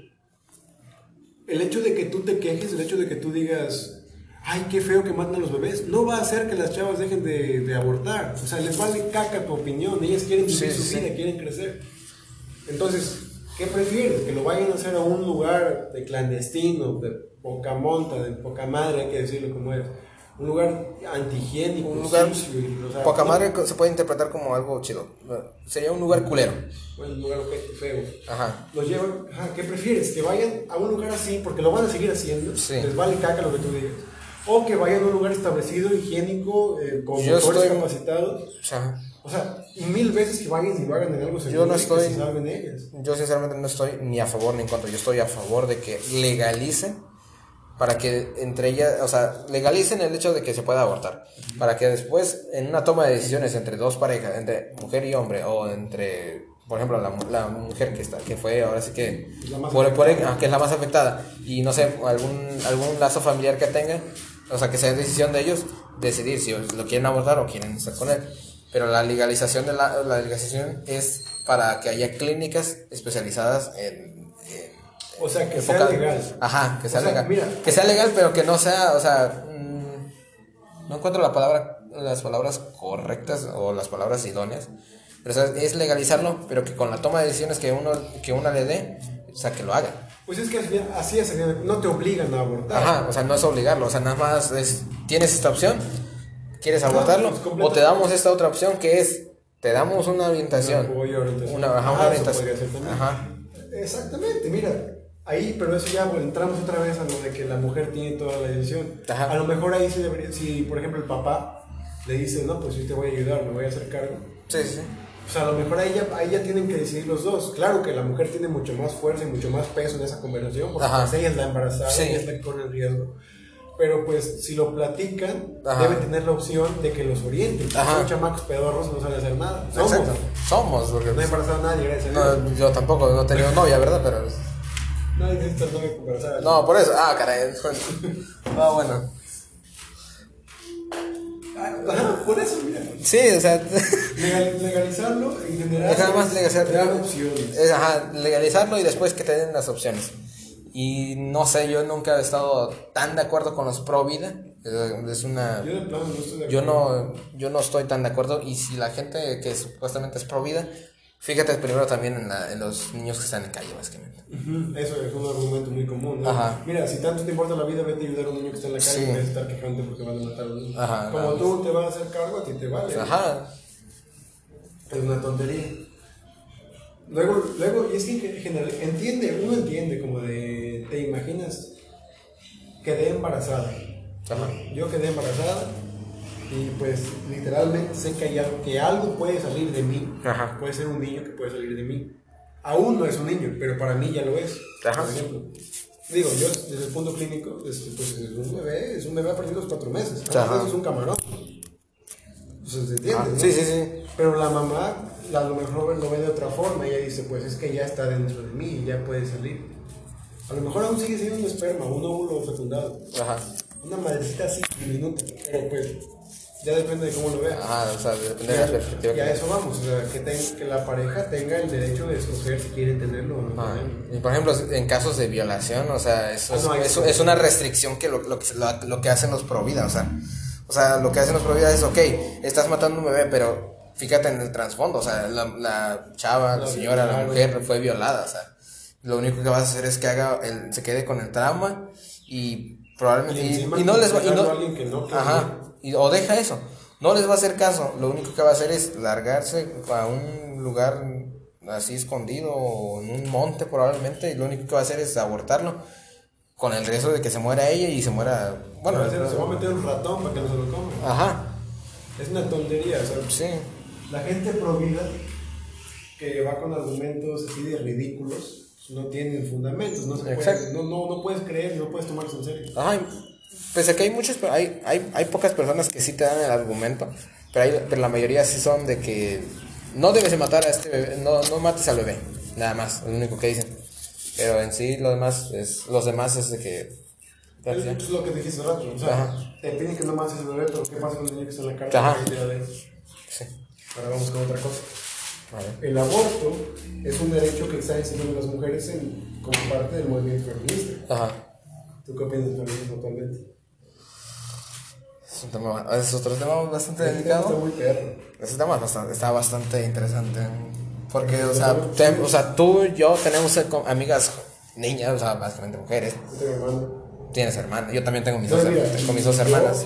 El hecho de que tú te quejes, el hecho de que tú digas, ay, qué feo que matan a los bebés, no va a hacer que las chavas dejen de, de abortar. O sea, les vale caca tu opinión. Ellas quieren vivir Sí, su sí, vida, quieren crecer. Entonces, ¿qué prefieres? Que lo vayan a hacer a un lugar de clandestino, de poca monta, de poca madre, hay que decirlo como es. Un lugar antihigiénico, Un lugar. sucio, y, o sea, Poca madre se puede interpretar como algo chido. Sería un lugar culero. Bueno, un lugar feo. Ajá. los llevan, ajá, ¿qué prefieres? Que vayan a un lugar así, porque lo van a seguir haciendo, Sí. les vale caca lo que tú digas. O que vayan a un lugar establecido, higiénico, eh, con Yo motores estoy- capacitados. O sea, mil veces que vayan y lo hagan en algo seguro no y que estoy- se salven ellas. yo sinceramente no estoy ni a favor ni en contra. Yo estoy a favor de que legalicen para que entre ellas, o sea, legalicen el hecho de que se pueda abortar. Para que después, en una toma de decisiones entre dos parejas, entre mujer y hombre, o entre, por ejemplo, la, la mujer que está, que fue ahora sí que, por, por- que es la más afectada, y no sé, algún, algún lazo familiar que tenga, o sea, que sea decisión de ellos decidir si lo quieren abortar o quieren estar con él. Pero la legalización de la, la legalización es para que haya clínicas especializadas en, en O sea, que sea legal. Ajá, que sea O sea, legal. mira. que sea legal, pero que no sea, o sea, mm, no encuentro la palabra, las palabras correctas o las palabras idóneas. Pero o sea, es legalizarlo, pero que con la toma de decisiones que uno, que una le dé, o sea, que lo haga. Pues es que así es, no te obligan a abortar. Ajá, o sea, no es obligarlo, o sea, nada más es, tienes esta opción, quieres abortarlo, pues, o te damos esta otra opción que es, te damos una orientación. Orientación. Una, ajá, Ah, orientación. Ajá. Exactamente, mira, ahí, pero eso ya bueno, entramos otra vez a lo de que la mujer tiene toda la decisión. Ajá. A lo mejor ahí sí debería, si por ejemplo el papá le dice, no, pues sí te voy a ayudar, me voy a hacer cargo. Sí, sí. O sea, a lo mejor ahí ya, ahí ya tienen que decidir los dos. Claro que la mujer tiene mucho más fuerza y mucho más peso en esa conversación, porque pues ella es la embarazada, Sí. ella es la que corre el riesgo. Pero pues si lo platican, Ajá. deben tener la opción de que los orienten. Ajá. Son chamacos pedorros, no saben hacer nada. Somos. Exacto. Somos, porque. No he embarazado a nadie, gracias a. No, yo tampoco, no he tenido novia, ¿verdad? Pero. Embarazar. No, por eso. Ah, caray. Ah, bueno. Ajá, por eso, mira. Sí, o sea. Legal- legalizarlo y generar. Es nada más legalizar- opciones. Es, ajá, legalizarlo y después que te den las opciones. Y no sé, yo nunca he estado tan de acuerdo con los pro vida. Es es una. Yo de plano no estoy de Yo no, yo no estoy tan de acuerdo. Y si la gente que supuestamente es pro vida, fíjate primero también en, la- en los niños que están en calle, básicamente. Eso es un argumento muy común. ¿no? Ajá. Mira, si tanto te importa la vida, vete a ayudar a un niño que está en la calle Sí. en vez de estar porque van a matar a un niño. Ajá, Como tú te vas a hacer cargo, a ti te vale. Ajá. Es una tontería. Luego, luego, y es que en general, entiende, uno entiende como de, te imaginas, quedé embarazada. Ajá. Yo quedé embarazada y pues literalmente sé que, hay algo, que algo puede salir de mí. Ajá. Puede ser un niño que puede salir de mí. Aún no es un niño, pero para mí ya lo es. Ajá. Por ejemplo. Digo, yo desde el punto clínico, pues es un bebé, es un bebé a partir de los cuatro meses. Ajá. Es un camarón. Entonces, ¿se entiende? Ah, no? sí, sí, sí. Pero la mamá a lo mejor lo ve de otra forma. Ella dice, pues es que ya está dentro de mí y ya puede salir. A lo mejor aún sigue siendo un esperma, un óvulo fecundado. Ajá. Una madrecita así, diminuta. Pero pues, ya depende de cómo lo veas. Ajá, o sea, depende Y de la perspectiva. y a eso vamos, o sea, que, ten- que la pareja tenga el derecho de escoger si quiere tenerlo o no tenerlo. y por ejemplo, en casos de violación, o sea, eso Ah, es, no, eso sí. es una restricción que lo, lo, que lo, lo que hacen los pro vida, o sea, o sea, lo que hacen los pro vida es, ok, estás matando a un bebé, pero fíjate en el trasfondo, o sea, la, la chava, la, señora, la mujer fue violada, o sea, lo único que vas a hacer es que haga, el, se quede con el trauma y probablemente, Y y, y no les va, y no, que no ajá, y- o deja eso, no les va a hacer caso, lo único que va a hacer es largarse a un lugar así escondido o en un monte probablemente y lo único que va a hacer es abortarlo con el riesgo de que se muera ella y se muera, Bueno, se va a meter un ratón para que no se lo coma. ajá, Es una tontería, o sea, sí, La gente pro vida que va con argumentos así de ridículos no tienen fundamentos, no, se puede- no, no, no puedes creer, no puedes tomarse en serio. ajá, pese a que hay muchas, hay, hay, hay pocas personas que sí te dan el argumento, pero, hay, pero la mayoría sí son de que no debes de matar a este bebé, no, no mates al bebé, nada más, es lo único que dicen, pero en sí lo demás es, los demás es de que, Es, es lo que dijiste hace rato, o sea, Ajá. te piden que no mates al bebé, pero ¿qué pasa con el niño que está en la cárcel? Ajá. Sí, Ahora vamos con otra cosa. El aborto es un derecho que están enseñando las mujeres en- como parte del movimiento feminista. Ajá. ¿Tú qué opinas del feminismo actualmente? Es, un tema, es otro tema bastante Este tema delicado. Está muy perro. Ese tema bastante, está bastante interesante. Porque, o sea, te- o sea, tú y yo tenemos amigas niñas, o sea, básicamente mujeres. Yo tengo hermano. Tienes hermanas. Yo también tengo mis, dos, mira, con mis dos yo- hermanas.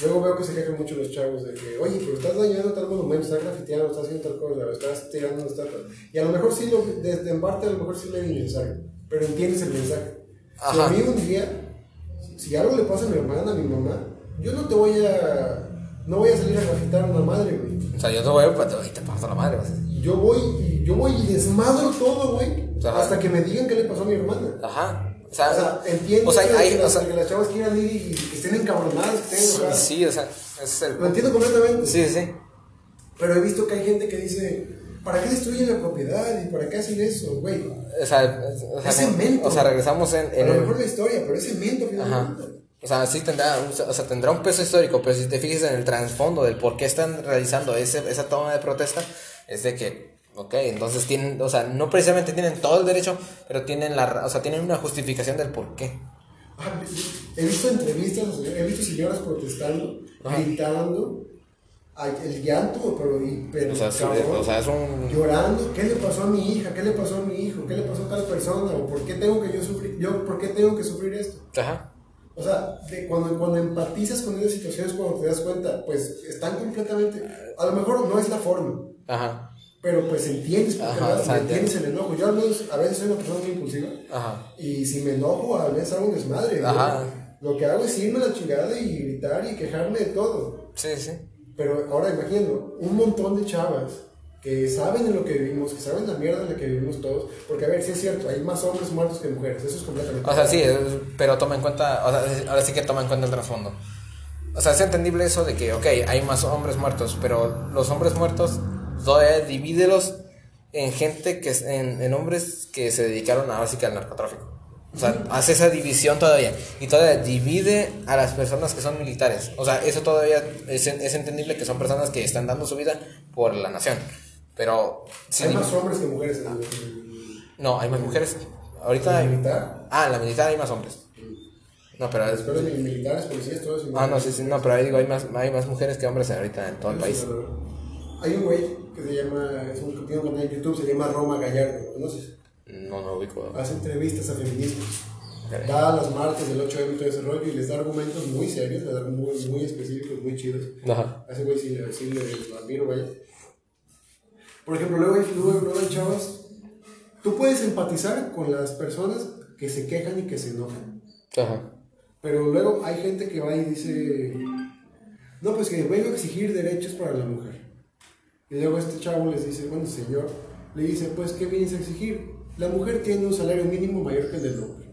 Luego veo que se quejan mucho los chavos de que, oye, pero estás dañando tal monumento, estás grafiteando, estás haciendo tal cosa, estás tirando una estatua. Y a lo mejor sí, lo, desde en parte a lo mejor sí lee mi mensaje, pero entiendes el mensaje. Si Ajá. a mí un día, si algo le pasa a mi hermana, a mi mamá, yo no te voy a, no voy a salir a grafitar a una madre, güey. O sea, yo te voy a y te parto la madre. a. Yo voy, yo voy y desmadro todo, güey, Ajá. hasta que me digan qué le pasó a mi hermana. Ajá. O sea, O sea, entiendo o sea, que, hay- que o las, sea, que las chavas quieran ir y, que estén encabronadas, que estén sí, o sea, ese es el Lo entiendo completamente. Sí, sí. Pero he visto que hay gente que dice, ¿para qué destruyen la propiedad? ¿Y para qué hacen eso, güey? O sea, o sea, Es cemento. o sea, regresamos en, A en lo el- mejor la historia, pero es cemento Ajá. O sea, sí tendrá, o sea, tendrá un peso histórico, pero si te fijas en el trasfondo del por qué están realizando ese, esa toma de protesta, es de que, ok, entonces tienen, o sea, no precisamente tienen todo el derecho, pero tienen la, o sea, tienen una justificación del por qué. He visto entrevistas, he visto señoras protestando, Ajá. gritando, el llanto, pero, pero O sea, cabrón, o sea, es un... llorando, ¿qué le pasó a mi hija? ¿Qué le pasó a mi hijo? ¿Qué le pasó a tal persona? ¿O por qué tengo que yo sufrir? Yo, ¿Por qué tengo que sufrir esto? Ajá. O sea, de cuando, cuando empatizas con esas situaciones, cuando te das cuenta, pues están completamente. A lo mejor no es la forma, Ajá. Pero pues entiendes por qué Ajá, sea, entiendes el enojo. Yo al menos a veces soy una persona muy impulsiva Ajá. y si me enojo, a veces hago un desmadre. Ajá. Lo que hago es irme a la chingada y gritar y quejarme de todo. Sí, sí. Pero ahora imagínate, un montón de chavas que saben en lo que vivimos, que saben la mierda en la que vivimos todos. Porque, a ver, sí es cierto, hay más hombres muertos que mujeres, eso es completamente. O sea, sí, pero toma en cuenta, o sea, ahora sí que toma en cuenta el trasfondo. O sea, es entendible eso de que, ok, hay más hombres muertos, pero los hombres muertos, todavía divídelos en gente que, en, en hombres que se dedicaron sí que al narcotráfico. O sea, hace esa división todavía. Y todavía divide a las personas que son militares. O sea, eso todavía es, es entendible que son personas que están dando su vida por la nación. Pero... hay más hombres que mujeres en. No, hay más mujeres. Ahorita... ¿La militar? Ah, en la militar hay más hombres. No, pero... Militares, policías, todo eso. Ah, no, sí, sí, no, pero ahí digo, hay más, hay más mujeres que hombres ahorita en todo el país. Hay un güey que se llama, es un que canal de YouTube, se llama Roma Gallardo, ¿conoces? No, no ubico. Hace entrevistas a feminismos. Da las marcas del 8 m y todo ese rollo y les da argumentos muy serios, les da muy, muy específicos, muy chidos. Ajá. A ese güey sí, sí le admiro, vaya. Por ejemplo, luego hay, luego hay chavas. Tú puedes empatizar con las personas que se quejan y que se enojan. Ajá. Pero luego hay gente que va y dice, no, pues que vengo a exigir derechos para la mujer. Y luego este chavo les dice, bueno, señor, le dice, pues, ¿qué vienes a exigir? La mujer tiene un salario mínimo mayor que el del hombre.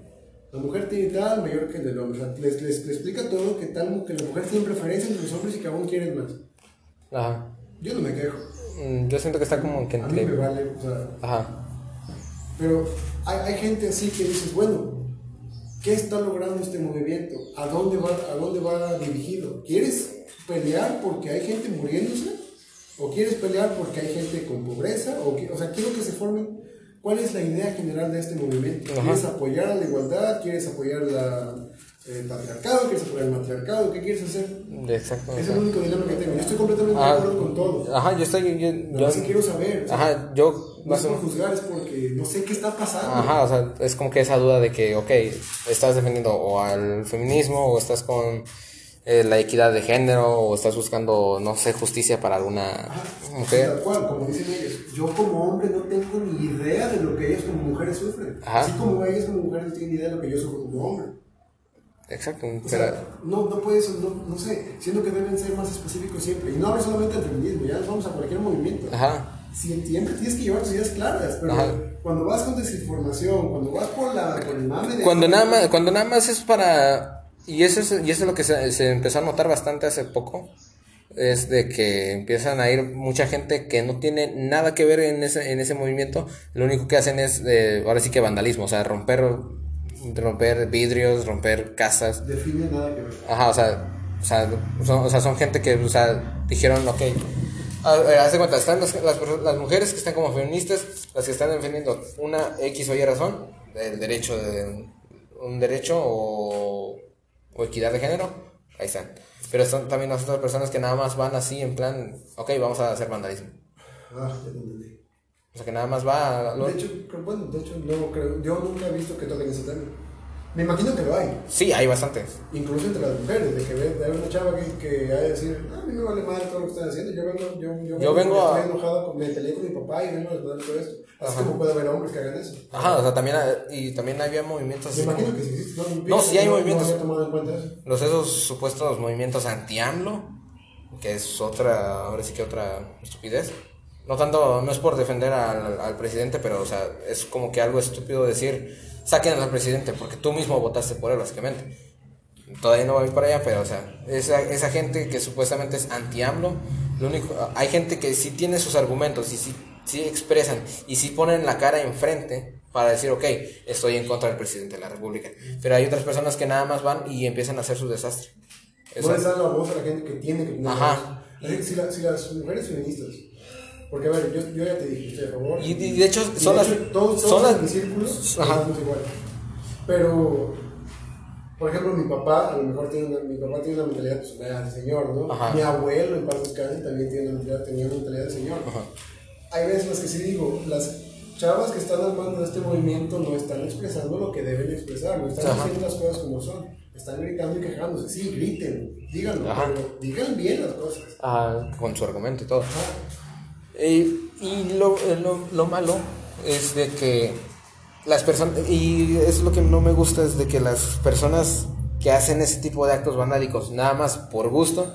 La mujer tiene tal mayor que el del hombre. O sea, les, les, explica todo que, tal, que la mujer tiene preferencia entre los hombres y que aún quieren más. Ajá. Yo no me quejo. Mm, yo siento que está como que entre... A mí me vale, o sea... Ajá. Pero hay, hay gente así que dices, bueno, ¿qué está logrando este movimiento? ¿A dónde va, a dónde va dirigido? ¿Quieres pelear porque hay gente muriéndose? ¿O quieres pelear porque hay gente con pobreza? O, o sea, quiero que se formen ¿Cuál es la idea general de este movimiento? ¿Quieres apoyar a la igualdad? ¿Quieres apoyar la, el patriarcado? ¿Quieres apoyar el matriarcado? ¿Qué quieres hacer? Exacto. Es el único dilema que tengo. Yo estoy completamente de acuerdo con todo. Ajá, yo estoy. Yo, yo quiero saber. Ajá, yo. No es por juzgar, es porque no sé qué está pasando. Ajá, o sea, es como que esa duda de que, ok, estás defendiendo o al feminismo o estás con eh, la equidad de género o estás buscando, no sé, justicia para alguna mujer. Tal cual, como dicen ellos, yo como hombre no tengo ni idea de lo que ellas como mujeres sufren. Así como ellas como mujeres no tienen ni idea de lo que yo sufro como hombre. Exacto. O sea, no, no puedes, no, no sé, siendo que deben ser más específicos siempre. Y no hablo solamente del feminismo, ya nos vamos a cualquier movimiento. Ajá. Siempre tienes que llevar tus ideas claras, pero cuando vas con desinformación, cuando vas por, la, por el mame de... Cuando nada, más, cuando nada más es para y eso es, y eso es lo que se, empezó a notar bastante hace poco. Es de que empiezan a ir mucha gente que no tiene nada que ver en ese, en ese movimiento. Lo único que hacen es, eh, ahora sí que vandalismo, o sea, romper, romper vidrios, romper casas. Define nada que ver. Ajá, o sea, o sea, son, o sea, son gente que, o sea, dijeron, ok, hace cuenta, están las, las, las, mujeres que están como feministas, las que están defendiendo una X o Y razón, el derecho de, un derecho o o equidad de género, ahí están. Pero son también las otras personas que nada más van así en plan, ok, vamos a hacer vandalismo. Ah, ya entendí. O sea, que nada más va... De hecho, bueno, de hecho, no creo, yo nunca he visto que toquen ese tema. Me imagino que lo hay. Sí, hay bastantes. Incluso entre las mujeres, de que ve, una chava que, que hay decir, ah, a mí me vale madre todo lo que están haciendo, yo vengo, yo, yo, yo vengo a... estoy enojado, con, me peleé con mi papá y vengo a responder todo esto. Así como puede haber hombres que hagan eso. Ajá, o sea, también, y también había movimientos Me imagino que sí existe. No, no sí hay movimientos. No tomado en cuenta eso. Los esos supuestos movimientos anti-AMLO, que es otra, ahora sí que otra estupidez. No tanto, no es por defender al, al presidente, pero, o sea, es como que algo estúpido decir saquen al presidente, porque tú mismo votaste por él, básicamente. Todavía no voy para allá, pero, o sea, esa, esa gente que supuestamente es anti-AMLO, lo único, hay gente que sí tiene sus argumentos y sí, sí expresan y sí ponen la cara enfrente para decir, ok, estoy en contra del presidente de la República. Pero hay otras personas que nada más van y empiezan a hacer su desastre. No les dan la voz a la gente que tiene que Ajá. Si, si las mujeres feministas porque, a ver, yo, yo ya te dije, estoy a favor. Y, de hecho, son las. todos, son las. mis círculos estamos igual. Pero, por ejemplo, mi papá, a lo mejor tiene una, mi papá tiene una mentalidad pues, de señor, ¿no? Mi abuelo, en paz descanse, también tiene una mentalidad, tenía una mentalidad de señor. Hay veces en las que sí digo, las chavas que están al mando de este movimiento no están expresando lo que deben expresar, no están haciendo las cosas como son. Están gritando y quejándose. Sí, griten, díganlo, pero digan bien las cosas. Ajá, con su argumento y todo. Eh, y lo, eh, lo, lo, malo es de que las personas, y es lo que no me gusta, es de que las personas que hacen ese tipo de actos vandálicos nada más por gusto,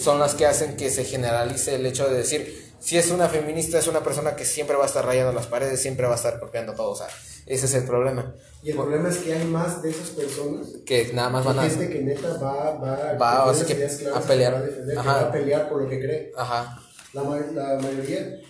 son las que hacen que se generalice el hecho de decir, si es una feminista, es una persona que siempre va a estar rayando las paredes, siempre va a estar copiando todo, o sea, ese es el problema. Y el problema es que hay más de esas personas Que nada más van a... gente que neta va, va, Va, que a pelear. a defender, que va a pelear por lo que cree. Ajá, La, la mayoría.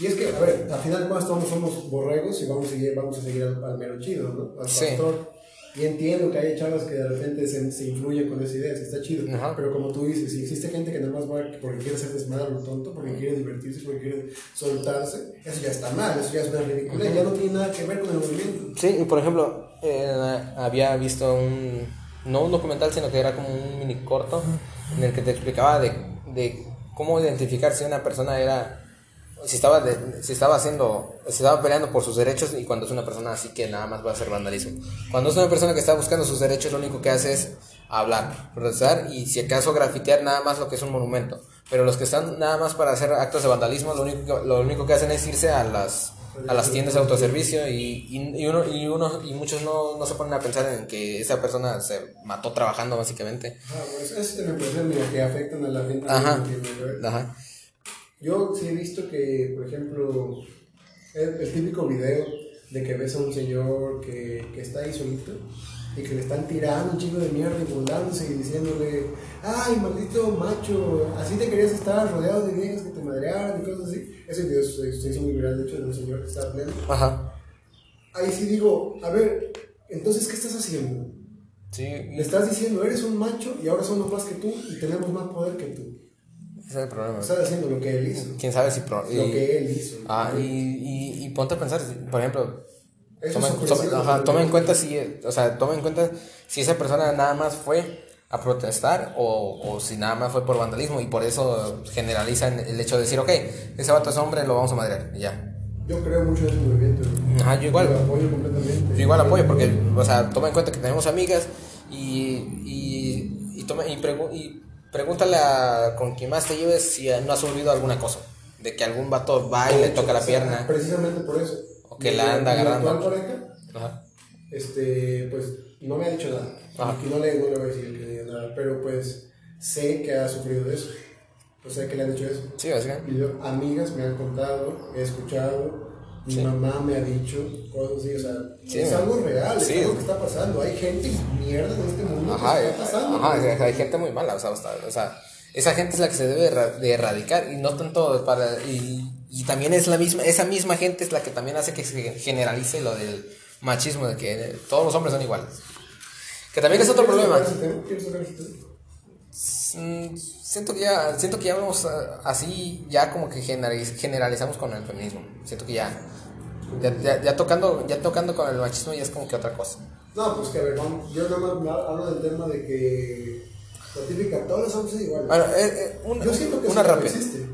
Y es que, a ver, al final más todos somos borregos y vamos a seguir, vamos a seguir al, al mero chido, ¿no? Al Sí. pastor. Y entiendo que hay chavas que de repente se, se influyen con esa idea, sí está chido. Ajá. Pero como tú dices, si existe gente que nada más va porque quiere hacer desmadre lo tonto, porque quiere divertirse, porque quiere soltarse, eso ya está mal, eso ya es una ridícula, ya no tiene nada que ver con el movimiento. Sí, y por ejemplo, eh, había visto un, no un documental, sino que era como un mini corto en el que te explicaba de, de cómo identificar si una persona era, si estaba, de- si estaba haciendo, si estaba peleando por sus derechos y cuando es una persona así que nada más va a hacer vandalismo. Cuando es una persona que está buscando sus derechos, lo único que hace es hablar, protestar y si acaso grafitear nada más lo que es un monumento. Pero los que están nada más para hacer actos de vandalismo, lo único lo único que hacen es irse a las a las tiendas de autoservicio y, y, y uno, y, uno, y muchos no, no se ponen a pensar en que esa persona se mató trabajando básicamente. Ah, pues eso también puede ser, mira, que afectan a la gente. Ajá. que. Ajá. Yo sí he visto que, por ejemplo, el, el típico video de que ves a un señor que, que está ahí solito y que le están tirando un chingo de mierda y burlándose y diciéndole, ay, maldito macho, así te querías estar rodeado de viejas que te madrearan y cosas así. Ese video se, se hizo muy viral, de hecho, de un señor que estaba pleno. Ajá. Ahí sí digo, a ver, entonces, ¿qué estás haciendo? Sí, Le estás diciendo, eres un macho y ahora somos más que tú y tenemos más poder que tú. ese es el problema. Estás haciendo lo que él hizo. ¿Quién sabe si... pro- y- Lo que él hizo. Ah, y, y, y ponte a pensar, por ejemplo, toma, ajá, en cuenta si, o sea, toma en cuenta si esa persona nada más fue a protestar o, o si nada más fue por vandalismo y por eso generalizan el hecho de decir, ok, ese vato es hombre, lo vamos a madrear, y ya. Yo creo mucho en ese movimiento. Ajá, yo igual. Lo apoyo completamente. Yo igual apoyo porque, o sea, toma en cuenta que tenemos amigas y, y, y, toma, y, pregu- y pregúntale a con quien más te lleves si no has sufrido alguna cosa. De que algún vato va y le toca la pierna. Precisamente por eso. O que Mi- la anda mi agarrando. actual pareja, Ajá. este, pues, no me ha dicho nada. Ajá. Y no le, no le voy a decir que diga nada. Pero, pues, sé que ha sufrido de eso. O sea, que le han hecho eso. Sí, básicamente. Y yo, amigas me han contado, he escuchado, mi Sí. mamá me ha dicho cosas así, o sea, Sí, es algo real, es Sí. algo que está pasando. Hay gente mierda en este mundo Ajá, que está pasando. ajá, hay- hay gente muy mala, o sea, o sea, esa gente es la que se debe de erradicar y no tanto para y, y también es la misma esa misma gente es la que también hace que se generalice lo del machismo de que todos los hombres son iguales. Que también es otro ¿Quieres problema. Mm, Siento que ya siento que ya vamos así ya como que generaliz- generalizamos con el feminismo. Siento que ya ya, ya- ya tocando ya tocando con el machismo ya es como que otra cosa. No, pues que a ver, vamos, yo nada más hablo del tema de que la típica, todos los hombres son iguales. Bueno, eh, eh, una, yo siento que una eso existe.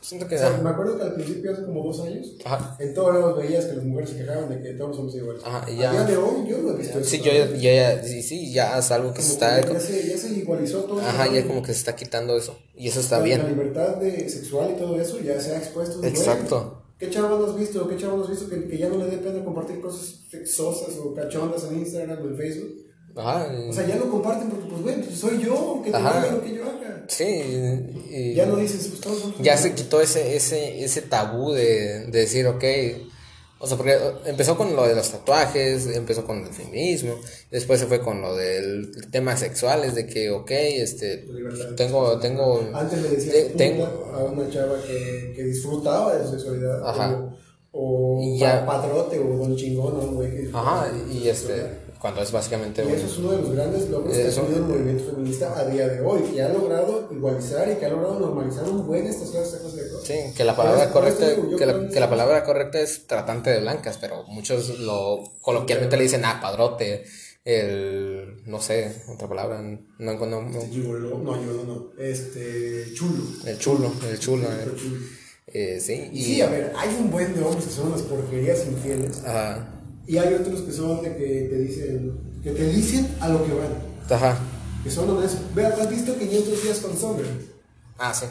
Siento que O sea, me acuerdo que al principio, hace como dos años, Ajá. en todos lados veías que las mujeres se quejaban de que todos somos iguales. Ajá, y A ya- día de hoy yo no he visto eso. Sí, yo ya, ya, sí, sí, ya es algo que se Como está... que ya, se, ya se igualizó todo. Ajá, ya como que se está quitando eso. Y eso está La bien. libertad de sexual y todo eso ya se ha expuesto. Exacto. ¿Qué chava no has visto? ¿Qué chava no has visto que, que ya no le dé pena compartir cosas sexosas o cachondas en Instagram o en Facebook? Ajá. O sea, ya lo comparten porque, pues, güey, pues, soy yo, que te haga lo que yo haga. Sí. y- Ya no dices, pues todos ya se quitó ese, ese, ese tabú de, de decir, ok, o sea, porque empezó con lo de los tatuajes, empezó con el feminismo, después se fue con lo del tema sexuales, de que, ok, este, tengo, tengo, Antes le decías puta tengo, a una chava que, que disfrutaba de su sexualidad. Ajá. O, o Y ya- padrote o don chingón, ¿no? Güey, que disfrutaba ajá, de y este. Cuando es básicamente Y eso es uno de los grandes logros que ha tenido el movimiento feminista a día de hoy, que ha logrado igualizar y que ha logrado normalizar un buen estas clases de cosas. Sí, que la palabra correcta, que la, que la palabra correcta es tratante de blancas, pero muchos lo coloquialmente le dicen ah, padrote, el no sé, otra palabra, no, no, no, no, no, no. Este, chulo. el chulo, el chulo, eh, Pero chulo. eh, sí, Y sí, a ver, hay un buen de hombres que son unas porquerías infieles. ajá, Y hay otros que son de que te dicen, que te dicen a lo que van. ajá, Que son honestos. Vea, ¿has visto 500 días con Summer? ah, sí,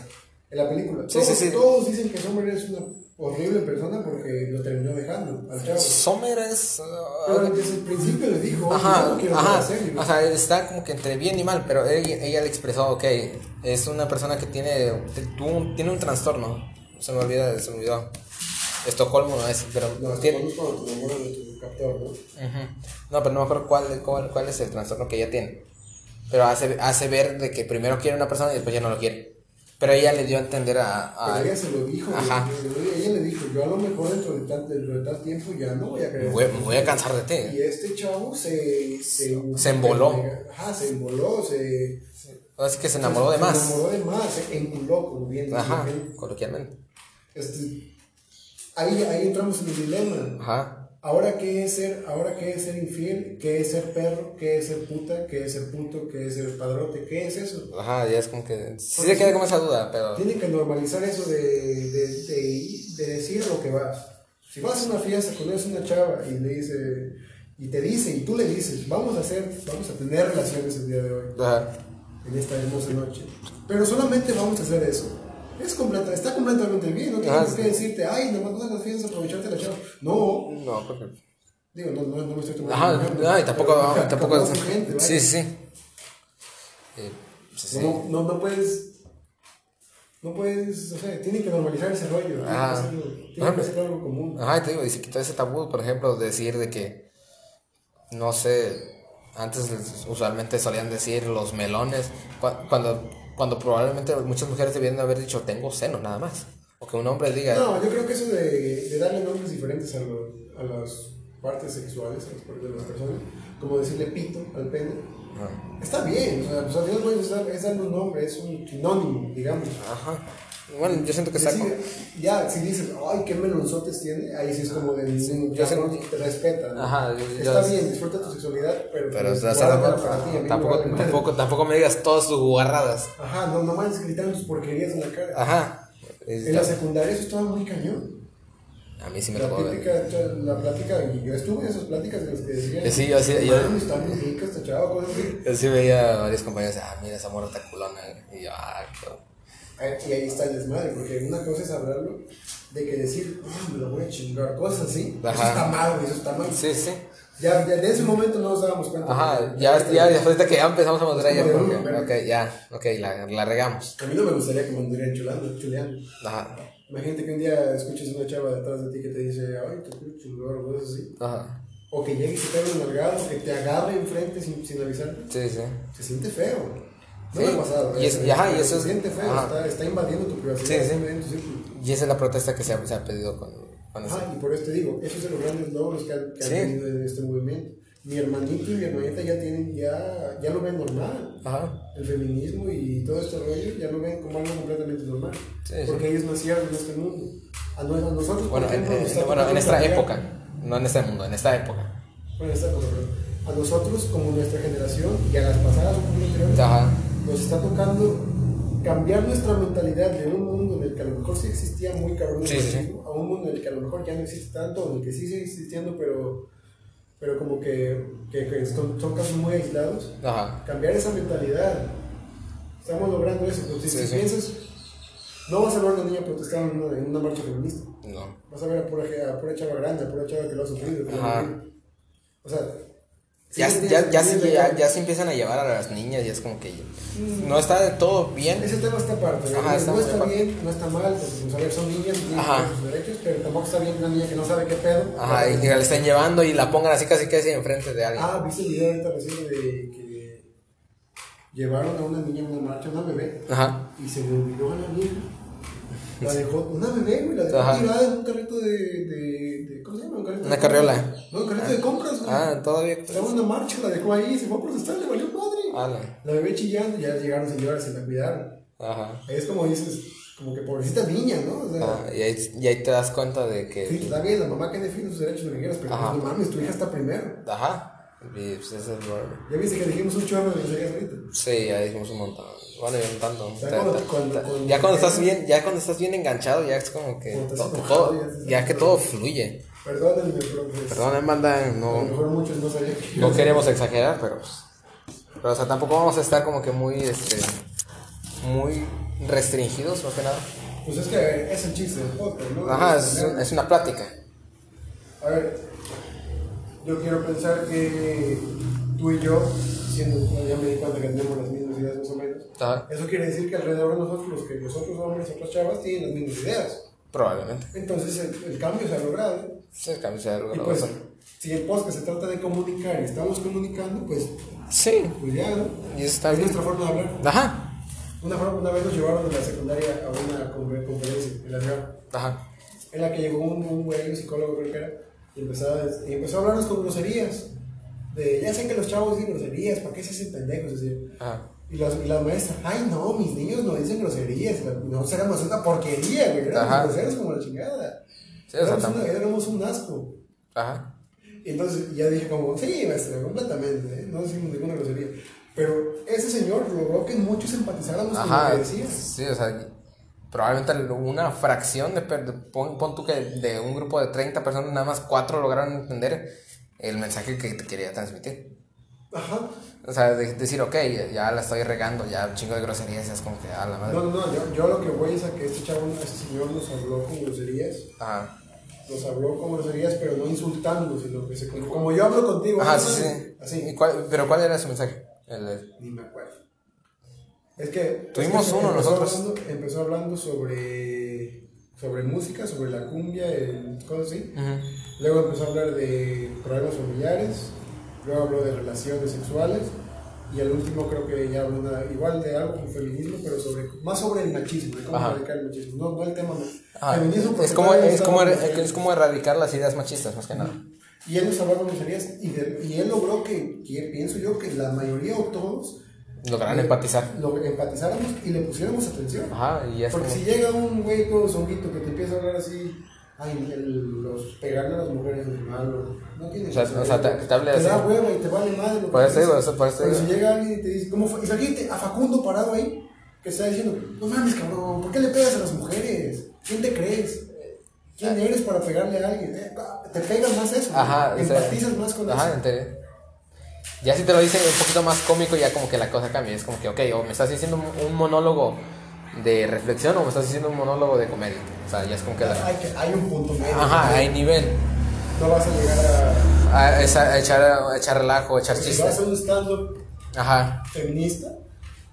En la película. Sí, todos, sí, sí. todos dicen que Summer es una horrible persona porque lo terminó dejando al chavo. Sommer es, Pero ah, desde el principio le dijo, Ajá, no quiero ajá, ser serio. o sea, está como que entre bien y mal, pero ella, ella le expresó, ok, es una persona que tiene, tuvo un- tiene un trastorno, se me olvida, se me olvidó. Estocolmo no es, pero No, tiene- es cuando te enamoras de tu captor, ¿no? Ujú. No, pero no me acuerdo cuál, cuál, cuál es el trastorno que ella tiene. Pero hace, hace ver de que primero quiere una persona y después ya no lo quiere. Pero ella le dio a entender a... a- Pero ella se lo dijo, Ajá. ella le dijo, yo a lo mejor dentro de tal, dentro de tal tiempo ya no voy a querer. voy, voy a cansar de ti. Y este chavo se... Se, Se emboló. Ajá, se emboló, se... Así que se enamoró de más. Se enamoró de más, se enculó, como bien Ajá, coloquialmente. Este, ahí, ahí entramos en el dilema. Ajá. Ahora qué es ser, ahora qué es ser infiel, qué es ser perro, qué es ser puta, qué es ser puto, qué es ser padrote, qué es eso. Ajá, ya es como que... Sí se queda como esa duda, pero... Tienen que normalizar eso de, de, de, de decir lo que vas. Si vas a una fiesta, conoces una chava y le dice, y te dice, y tú le dices, vamos a hacer, vamos a tener relaciones el día de hoy, Ajá. en esta hermosa noche. Pero solamente vamos a hacer eso. Es completa, está completamente bien, no tienes Ah, por qué sí. decirte, ay, nomás a las fiestas aprovecharte la chava. No, No, porque... digo, no, no, no me estoy tomando. Ajá, no, y tampoco... pero capaz tampoco hay gente, ¿vale? sí, sí, sí. Eh, sí, sí. No, no, no puedes. No puedes, o sea, tienen que normalizar ese rollo. Ah. que, hacerlo, tienen Ah, que hacerlo algo común. Ajá, te digo, y se quitó ese tabú, por ejemplo, decir de que, no sé, antes usualmente solían decir los melones, cua- cuando, cuando probablemente muchas mujeres debían haber dicho tengo seno, nada más. O que un hombre diga, No, yo creo que eso de, de darle nombres diferentes a, lo- a las partes sexuales a las partes de las personas, como decirle pito al pene, "Ah, está bien. O sea, pues al final puedes usar- es darle un nombre, es un sinónimo, digamos. ajá. Bueno, yo siento que está... Ya, si dices, ay, qué melonzotes tiene, ahí sí es como de. Sí, ya yo sé- no te respeta. ¿no? Ajá, yo- yo- Está bien, disfruta tu sexualidad, pero. Pero, pues, o sea, tampoco, para ti, tampoco, madre. tampoco, tampoco me digas todas tus guarradas. Ajá, no, no mandes gritando tus porquerías en la cara. Ajá. Es- En la secundaria eso estaba muy cañón. a mí sí me La tocó ver. típica, la plática, yo estuve en esas pláticas en las que decían. Sí, yo sí, yo- "Mami, está muy rica esta chava, cosas así. Yo sí veía a varios compañeros, ah, mira esa morra está culona. Y yo, ah, qué- Y ahí está el desmadre, porque una cosa es hablarlo de que decir, "Ah, me lo voy a chingar, cosas así. Eso está mal, eso está mal. Sí, sí. Ya, ya de ese momento no nos dábamos cuenta. Ajá, ya, ya, ya ahorita que ya empezamos a mostrar ya, porque, "Uh, pero- ok, ya, ok, la, la regamos. A mí no me gustaría que me anduvieran chulando, chuleando. Ajá, Imagínate que un día escuches una chava detrás de ti que te dice, ay, te quiero chingar, o cosas así. ajá, O que llegue y se pegue un o que te agarre enfrente sin, sin avisarte. sí, sí. Se siente feo. No Sí, ha pasado. y ¿eh? es- y ajá, y eso es- está, está invadiendo tu privacidad. Sí, sí. invadiendo tu. Y esa es la protesta que se ha, se ha pedido con, con. Ajá, y por eso te digo, esos son los grandes logros que han, que han tenido en este movimiento. Mi hermanito y mi hermanita ya tienen, ya, ya lo ven normal. Ajá, El feminismo y todo este rollo ya lo ven como algo completamente normal. Porque ellos nacieron en este mundo. A, no- nosotros, bueno, en, ejemplo, en- está bueno, en esta época, no en este mundo, en esta época. Bueno, en esta época. A nosotros, como nuestra generación, y a las pasadas un poquito anteriores, Ajá, nos está tocando cambiar nuestra mentalidad de un mundo en el que a lo mejor sí existía muy cabrón Sí, sí, a un mundo en el que a lo mejor ya no existe tanto, en el que sí sigue existiendo, pero, pero como que, que, que son, casos muy aislados. ajá, Cambiar esa mentalidad. Estamos logrando eso. Porque Sí, si piensas, no vas a ver a una niña protestando en una, en una marcha feminista. no. Vas a ver a pura, a pura chava grande, a pura chava que lo ha sufrido. que lo ha Ajá. vivido. O sea, Ya, sí, ya, ya, sí, ya, ya se empiezan a llevar a las niñas y es como que no está de todo bien. Ese tema está aparte. ¿no? Ajá, está no está aparte. bien, no está mal, pues, a ver, son niñas, tienen Ajá. sus derechos, pero tampoco está bien una niña que no sabe qué pedo. Ajá, y que le están llevando y la pongan así casi casi enfrente de alguien. Ah, ¿viste el video ahorita recién de que llevaron a una niña en una marcha, una bebé, Ajá. y se le olvidó a la niña? La dejó, una bebé, güey, la dejó tirada en un carrito de, de, de- ¿cómo se llama? Una de carriola. No, un carrito de compras, güey. Ah, todavía. Estaba una marcha, la dejó ahí, se fue a protestar, le valió madre. Ala. La bebé chillando, ya llegaron señoras, se la cuidaron. Ajá. Ahí es como dices, como que pobrecita niña, ¿no? O sea, Ah, y, ahí, y ahí te das cuenta de sí, que. está bien, la mamá que defiende sus derechos, lo que quieras, pero Ajá. pues, no mames, tu hija está primero. Ajá. Y pues ese es lo. Ya viste que dijimos un chorro de groserías ahorita. Sí, ya dijimos un montón. Bueno, y un tanto. Ya cuando- ta- cuando- ta- cuando- ya cuando estás bien, ya cuando estás bien enganchado, ya es como que todo, ya estás- ya que todo fluye. Perdónenme, pero pues, Perdón, banda, a lo no, mejor muchos no sabían que no queremos exagerar, pero pues, pero o sea, tampoco vamos a estar como que muy este muy restringidos, más que nada. Pues es que es el chiste del podcast, ¿no? Ajá, es, es una plática. A ver, yo quiero pensar que tú y yo, siendo, ya me di cuenta que tenemos las mismas ideas más o menos, Ajá. eso quiere decir que alrededor de nosotros, los que los otros hombres y otras chavas tienen las mismas ideas. Probablemente. Entonces el, el cambio se ha logrado. Se ha Y logrado. pues, si el podcast se trata de comunicar y estamos comunicando, pues, sí, pues ya, ¿no? y está Es bien. nuestra forma de hablar. Ajá, Una, forma- una vez nos llevaron de la secundaria a una confer- conferencia en la ciudad, ajá. en la que llegó un, un güey, un psicólogo creo que era, y empezó, a, y empezó a hablarnos con groserías. De, ya sé que los chavos dicen groserías, ¿para qué se hacen pendejos? Así. Ajá. Y, las, y la maestra, ay no, mis niños no dicen groserías, no éramos una porquería, güey, éramos groseros como la chingada. Sí, o sea, éramos, un asco. Ajá. Entonces ya dije como, sí, maestra, completamente, ¿eh? no decimos ninguna grosería. Pero ese señor logró que muchos empatizáramos con lo que decía. Sí, o sea, probablemente una fracción de- pon, pon tú que de un grupo de 30 personas, nada más 4 lograron entender el mensaje que te quería transmitir. Ajá. O sea, de- decir, ok, ya la estoy regando, ya un chingo de groserías, es como que, a la madre. No, no, no, yo, yo lo que voy es a que este chavo, este señor nos habló con groserías. Ajá. Nos habló con groserías, pero no insultando, sino que se, como, como yo hablo contigo. Ajá, ¿no? sí, sí. Así. ¿Y cuál- ¿Pero cuál era su mensaje? El- Ni me acuerdo. Es que. Tuvimos es que uno empezó nosotros. Hablando, empezó hablando sobre. Sobre música, sobre la cumbia, el, cosas así. Ujú. Luego empezó a hablar de problemas familiares. Luego habló de relaciones sexuales. Y al último creo que ya habló una- igual de algo con feminismo, pero sobre, más sobre el machismo, de cómo Ajá. erradicar el machismo. No, no el tema Ajá. feminismo. Es como, es, como, estamos- es como erradicar las ideas machistas, más que nada. Y él nos hablaba de groserías y, de- y él logró que, que pienso yo, que la mayoría o todos Lograron empatizar. lo empatizáramos y le pusiéramos atención. Ajá, y ya Porque como... si llega un güey todo zonguito que te empieza a hablar así, ay, el- los pegarle a las mujeres es malo, no tiene O sea, o sea, te- te Te da así. hueva y te vale madre. lo Por que eso digo, eso- por eso Pero si llega alguien y te dice, ¿cómo fue? Imagínate a Facundo parado ahí, que está diciendo, no mames, cabrón, ¿por qué le pegas a las mujeres? ¿Quién te crees? ¿Quién eres para pegarle a alguien? Eh, Te pegas más eso. Ajá, sea, empatizas más con Ajá, eso. enteré. Ya si te lo dicen un poquito más cómico, ya como que la cosa cambia. Es como que, ok, o me estás diciendo un monólogo de reflexión o me estás diciendo un monólogo de comedia. O sea, ya es como que la... Hay, hay un punto medio. Ajá, hay nivel. No vas a llegar a. A, esa- a echar, a echar relajo, a echar Si vas a chistes. un stand-up feminista,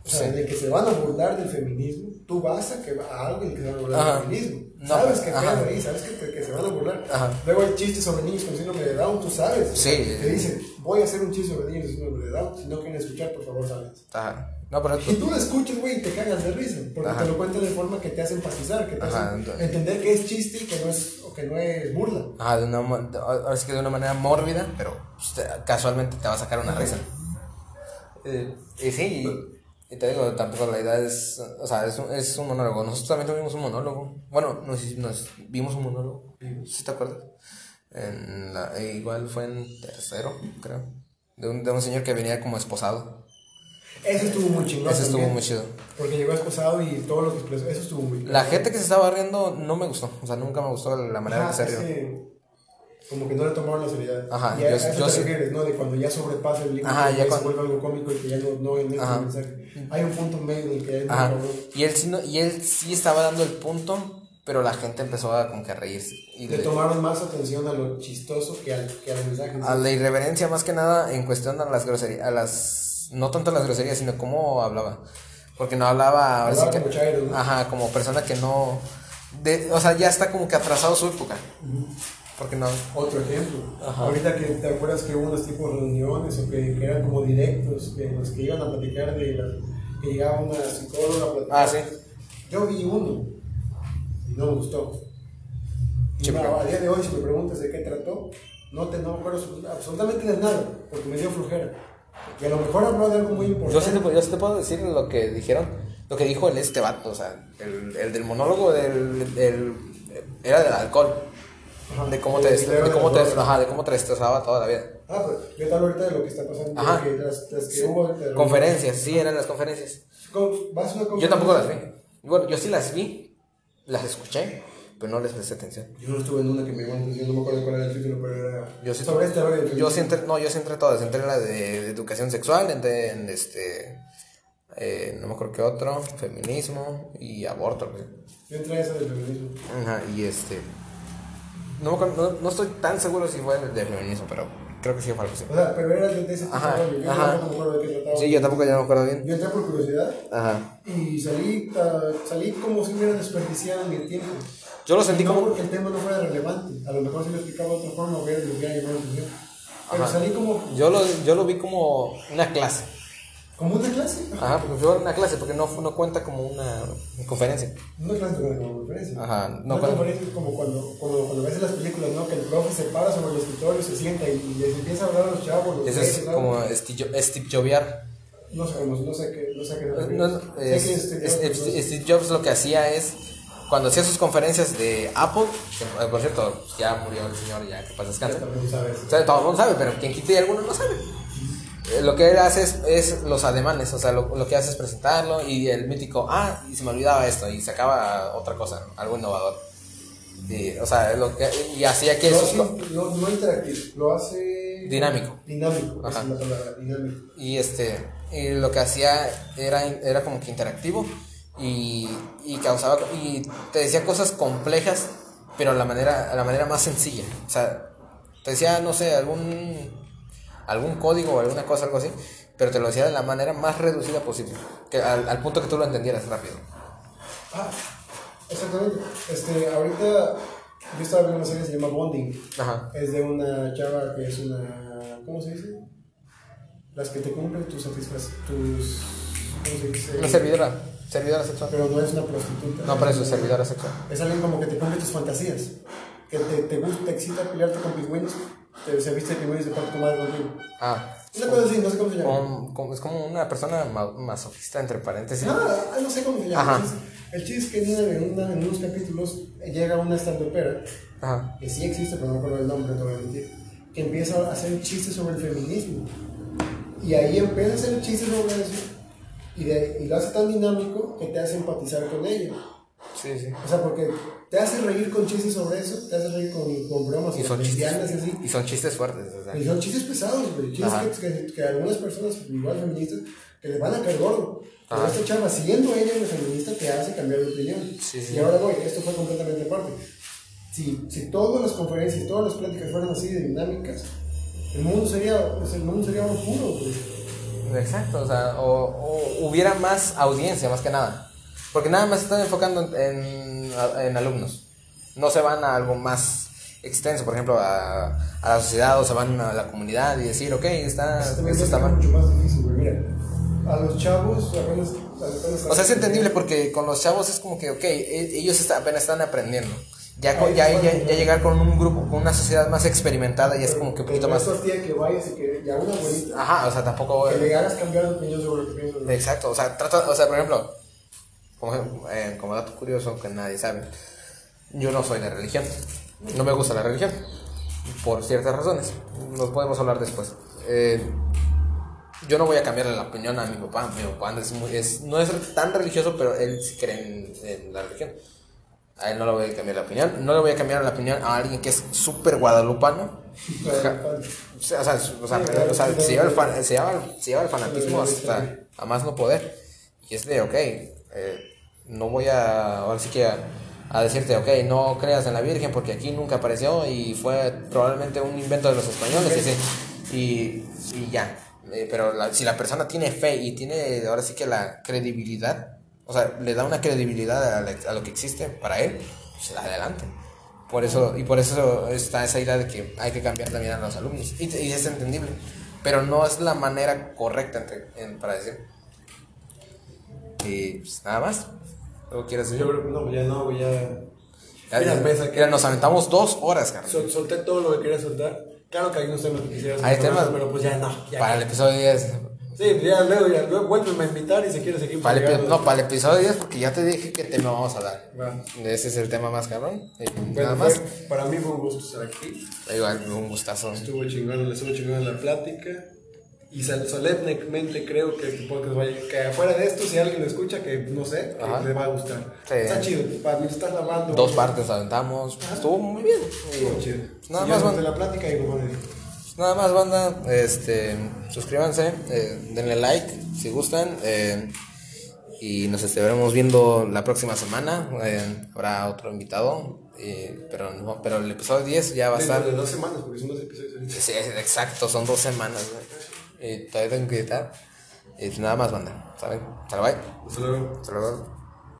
o sea, Sí. de que se van a burlar del feminismo, tú vas a, que, a alguien que se va a burlar del feminismo. No, sabes que pedo ahí, sabes que, te- que se van a burlar. Ajá. Luego hay chistes sobre niños con síndrome de Down, tú sabes. Sí. Que dicen, voy a hacer un chiste sobre niños con síndrome de Down, si no quieren escuchar, por favor, sales. ajá. No, pero... Y tú lo escuchas, güey, y te cagas de risa, porque Ajá. te lo cuentan de forma que te hace empatizar, que te Ajá, hace entender que es chiste y que no es, o que no es burla. Ajá, de una, ahora sí que de una manera mórbida, pero pues, te- casualmente te va a sacar una risa. Eh, sí, y, te digo, tampoco la idea es, o sea, es un, es un monólogo. Nosotros también tuvimos un monólogo. Bueno, nos, nos vimos un monólogo, ¿sí te acuerdas? En la- e igual fue en tercero, creo. De un, de un señor que venía como esposado. Eso estuvo muy chingón. Ese estuvo muy chido. Porque llegó esposado y todo lo que expresó, eso estuvo muy La gente que se estaba riendo no me gustó. O sea, nunca me gustó la manera Ajá, que se rió. Como que no le tomaron la seriedad. Ajá, y a, yo- a eso yo te sí- refieres, ¿no? De cuando ya sobrepasa el límite ya se cuando- vuelve algo cómico y que ya no, no Ajá. el mensaje. Hay un punto medio en el que Ajá. cabrón. Y él, sí no- y él sí estaba dando el punto, pero la gente empezó a como que a reírse. Y Le le- tomaron más atención a lo chistoso que al, que al mensaje. en a la irreverencia más que nada en cuestión a las groserías, a las, no tanto a las groserías, sino cómo hablaba. Porque no hablaba, que- como chairo, ¿no? ajá, como persona que no, de, o sea, ya está como que atrasado su época. Porque no, Otro ejemplo. Ajá. Ahorita que te acuerdas que hubo unos tipos de reuniones o que, que eran como directos, que los que iban a platicar de la, que llegaba una psicóloga a platicar. Ah, sí. Yo vi uno y no me gustó. Y no, a día de hoy, si me preguntas de qué trató, no te no me acuerdo absolutamente de nada, porque me dio flojera. Y a lo mejor habló de algo muy importante. yo sí, te, puedo- yo sí te puedo decir lo que dijeron, lo que dijo el este vato, o sea, el, el del monólogo del, del- era del alcohol. Ajá. De cómo te, video de cómo te, ajá, de cómo te destrozaba toda la vida. Ah, pues yo te hablo ahorita de lo que está pasando. Ajá. Que las, las que hubo. de- Conferencias, sí, eran las conferencias. Con- vas a una Yo tampoco las conferencia. vi. Bueno, yo sí las vi, las escuché, pero no les presté atención. Yo no estuve en una que me llamó la atención, no me acuerdo cuál era el título, pero era Yo sí- sobre este rollo Yo sí entré, no, yo sí entré todas, entré en la de, de educación sexual, entré en este, eh, no me acuerdo qué otro, feminismo y aborto. Yo entré a esa del feminismo. Ajá, y este, no, no, no estoy tan seguro si fue el de feminismo, pero creo que sí fue algo así. O sea, pero era de ese tipo Ajá, de rollo. Yo ajá. tampoco me acuerdo de qué trataba. Sí, yo tampoco ya no me acuerdo bien. Yo entré por curiosidad Ajá. y salí, ah, salí como si hubiera desperdiciado mi tiempo. Yo lo sentí no como- porque el tema no fuera relevante. A lo mejor si lo explicaba de otra forma hubiera, le hubiera llamado la atención. Pero Ajá. salí como, Yo lo, yo lo vi como una clase. Como una clase. Ajá, porque fue una clase, porque no, no cuenta como una conferencia. Una clase como conferencia. Ajá, no No, cuando- conferencia es como cuando, cuando, cuando ves en las películas, ¿no? Que el profe se para sobre el escritorio, se sienta y, y les empieza a hablar a los chavos. Los peces, es ¿no? como Steve, Steve Jobs. No sabemos, no sé qué, no sé qué No, no, Sé es- que este- es- no, Steve Steve Jobs lo que hacía es, cuando hacía sus conferencias de Apple, que, eh, por cierto, ya murió el señor, ya que pasa descanse. no sabes. O sea, todo el mundo sabe, pero quien quite y alguno no sabe. Eh, Lo que él hace es, es los ademanes, o sea, lo, lo que hace es presentarlo y el mítico, ah, y se me olvidaba esto, y sacaba otra cosa, algo innovador. Y, o sea, lo que, y hacía que Lo hace, no, no interactivo, lo hace... Dinámico. Dinámico, Ajá. es la palabra, dinámico. Y este, y lo que hacía era, era como que interactivo y, y causaba, y te decía cosas complejas, pero a la manera, a la manera más sencilla. O sea, te decía, no sé, algún, algún código o alguna cosa, algo así, pero te lo decía de la manera más reducida posible, que al, al punto que tú lo entendieras rápido. Ah, exactamente. Este, ahorita yo estaba viendo una serie que se llama Bonding. Ajá. Es de una chava que es una. ¿Cómo se dice? Las que te cumplen tus satisfacciones. Tus. ¿Cómo se dice? Una servidora, servidora sexual. Pero no es una prostituta. No, pero eso es servidora sexual. Es alguien como que te cumple tus fantasías. Que te, te gusta, te excita pelearte con pingüinos. Te, se viste de y se parte tu madre contigo. Ah, Una cosa así, no sé cómo se llama. como- como- es como una persona ma- masoquista, entre paréntesis. Ah, no sé cómo se llama. Ajá. El chiste es que en, una- en, una- en unos capítulos llega una estandopera Ajá. que sí existe, pero no me acuerdo el nombre, te voy a mentir, que empieza a hacer chistes sobre el feminismo. Y ahí empieza a hacer chistes sobre eso. Y, de- y lo hace tan dinámico que te hace empatizar con ella. Sí, sí. O sea, porque te hace reír con chistes sobre eso, te hace reír con, con bromas Y son chistes, y así. y son chistes fuertes, o sea. Y son chistes pesados, güey. Chistes que, que, que algunas personas, igual feministas, que les van a caer gordo. Pero esta chava, siendo ella una feminista, te hace cambiar de opinión. Sí, sí. Y ahora voy, esto fue completamente aparte. Si, si todas las conferencias, todas las pláticas fueran así de dinámicas, el mundo sería, pues, el mundo sería oro puro, güey. Exacto, o sea, o, o hubiera más audiencia, más que nada. Porque nada más están enfocando en, en alumnos. No se van a algo más extenso, por ejemplo, a, a la sociedad o se van a la comunidad y decir, ok, está, Esto está es mal. mucho más difícil, güey. Mira, a los chavos apenas... apenas O sea, es entendible porque con los chavos es como que, ok, e- ellos está- apenas están aprendiendo. Ya, con- ya, ya, ya llegar con un grupo, con una sociedad más experimentada y es como que un poquito más... que vayas y que ya una abuelita, Ajá, o sea, tampoco... que le hagas cambiar de opinión sobre lo que güey. Exacto, o sea, trata, o sea, por ejemplo, como, eh, como dato curioso que nadie sabe, yo no soy de religión, no me gusta la religión, por ciertas razones, nos podemos hablar después. Eh, yo no voy a cambiarle la opinión a mi papá, mi papá es no es tan religioso, pero él sí cree en, la religión. A él no le voy a cambiar la opinión, no le voy a cambiar la opinión a alguien que es súper guadalupano. O sea, se lleva el fanatismo hasta a más no poder. Y es de, ok, eh, no voy a, ahora sí que a, decirte, ok, no creas en la Virgen porque aquí nunca apareció y fue probablemente un invento de los españoles y, y, ya. Eh, pero si la persona tiene fe y tiene ahora sí que la credibilidad, o sea, le da una credibilidad a, la- lo que existe para él, pues adelante. Por eso, y por eso está esa idea de que hay que cambiar también a los alumnos. Y, y es entendible. Pero no es la manera correcta para decir. Y pues, nada más. ¿Algo quieres decir? Yo creo que no, ya no, ya. Ya, ya- pesa que- mira, nos aventamos dos horas, carnal. Sol- solté todo lo que quería soltar. Claro que hay unos temas que quisiera Hay soltar, temas. pero pues ya no. Ya. Para el episodio 10. Sí, ya luego, ya luego vuélveme a invitar y si quieres seguir Para el, no, para el episodio 10, porque ya te dije qué tema vamos a dar. Ese es el tema más cabrón. Bueno, nada más. fue- para mí fue un gusto estar aquí. Igual, un gustazo. Estuvo chingón, le estuvo chingón la plática. Y solemnemente creo que el podcast vaya. Que afuera de esto, si alguien lo escucha, que no sé, que Ajá. le va a gustar. Sí. Está chido. Para mí estás lavando. Dos partes aventamos. Estuvo muy bien. Estuvo chido. Nada más, la plática y bueno, Nada más, banda. Este, suscríbanse, eh, denle like si gustan. eh, y nos estaremos viendo la próxima semana. eh, habrá otro invitado. eh, pero, no, pero el episodio 10 ya va a estar. de dos semanas, porque son dos episodios. Sí, exacto, son dos semanas. güey. Y todavía tengo que editar. Y nada más, banda. ¿Saben? Hasta luego. Hasta luego. Hasta luego.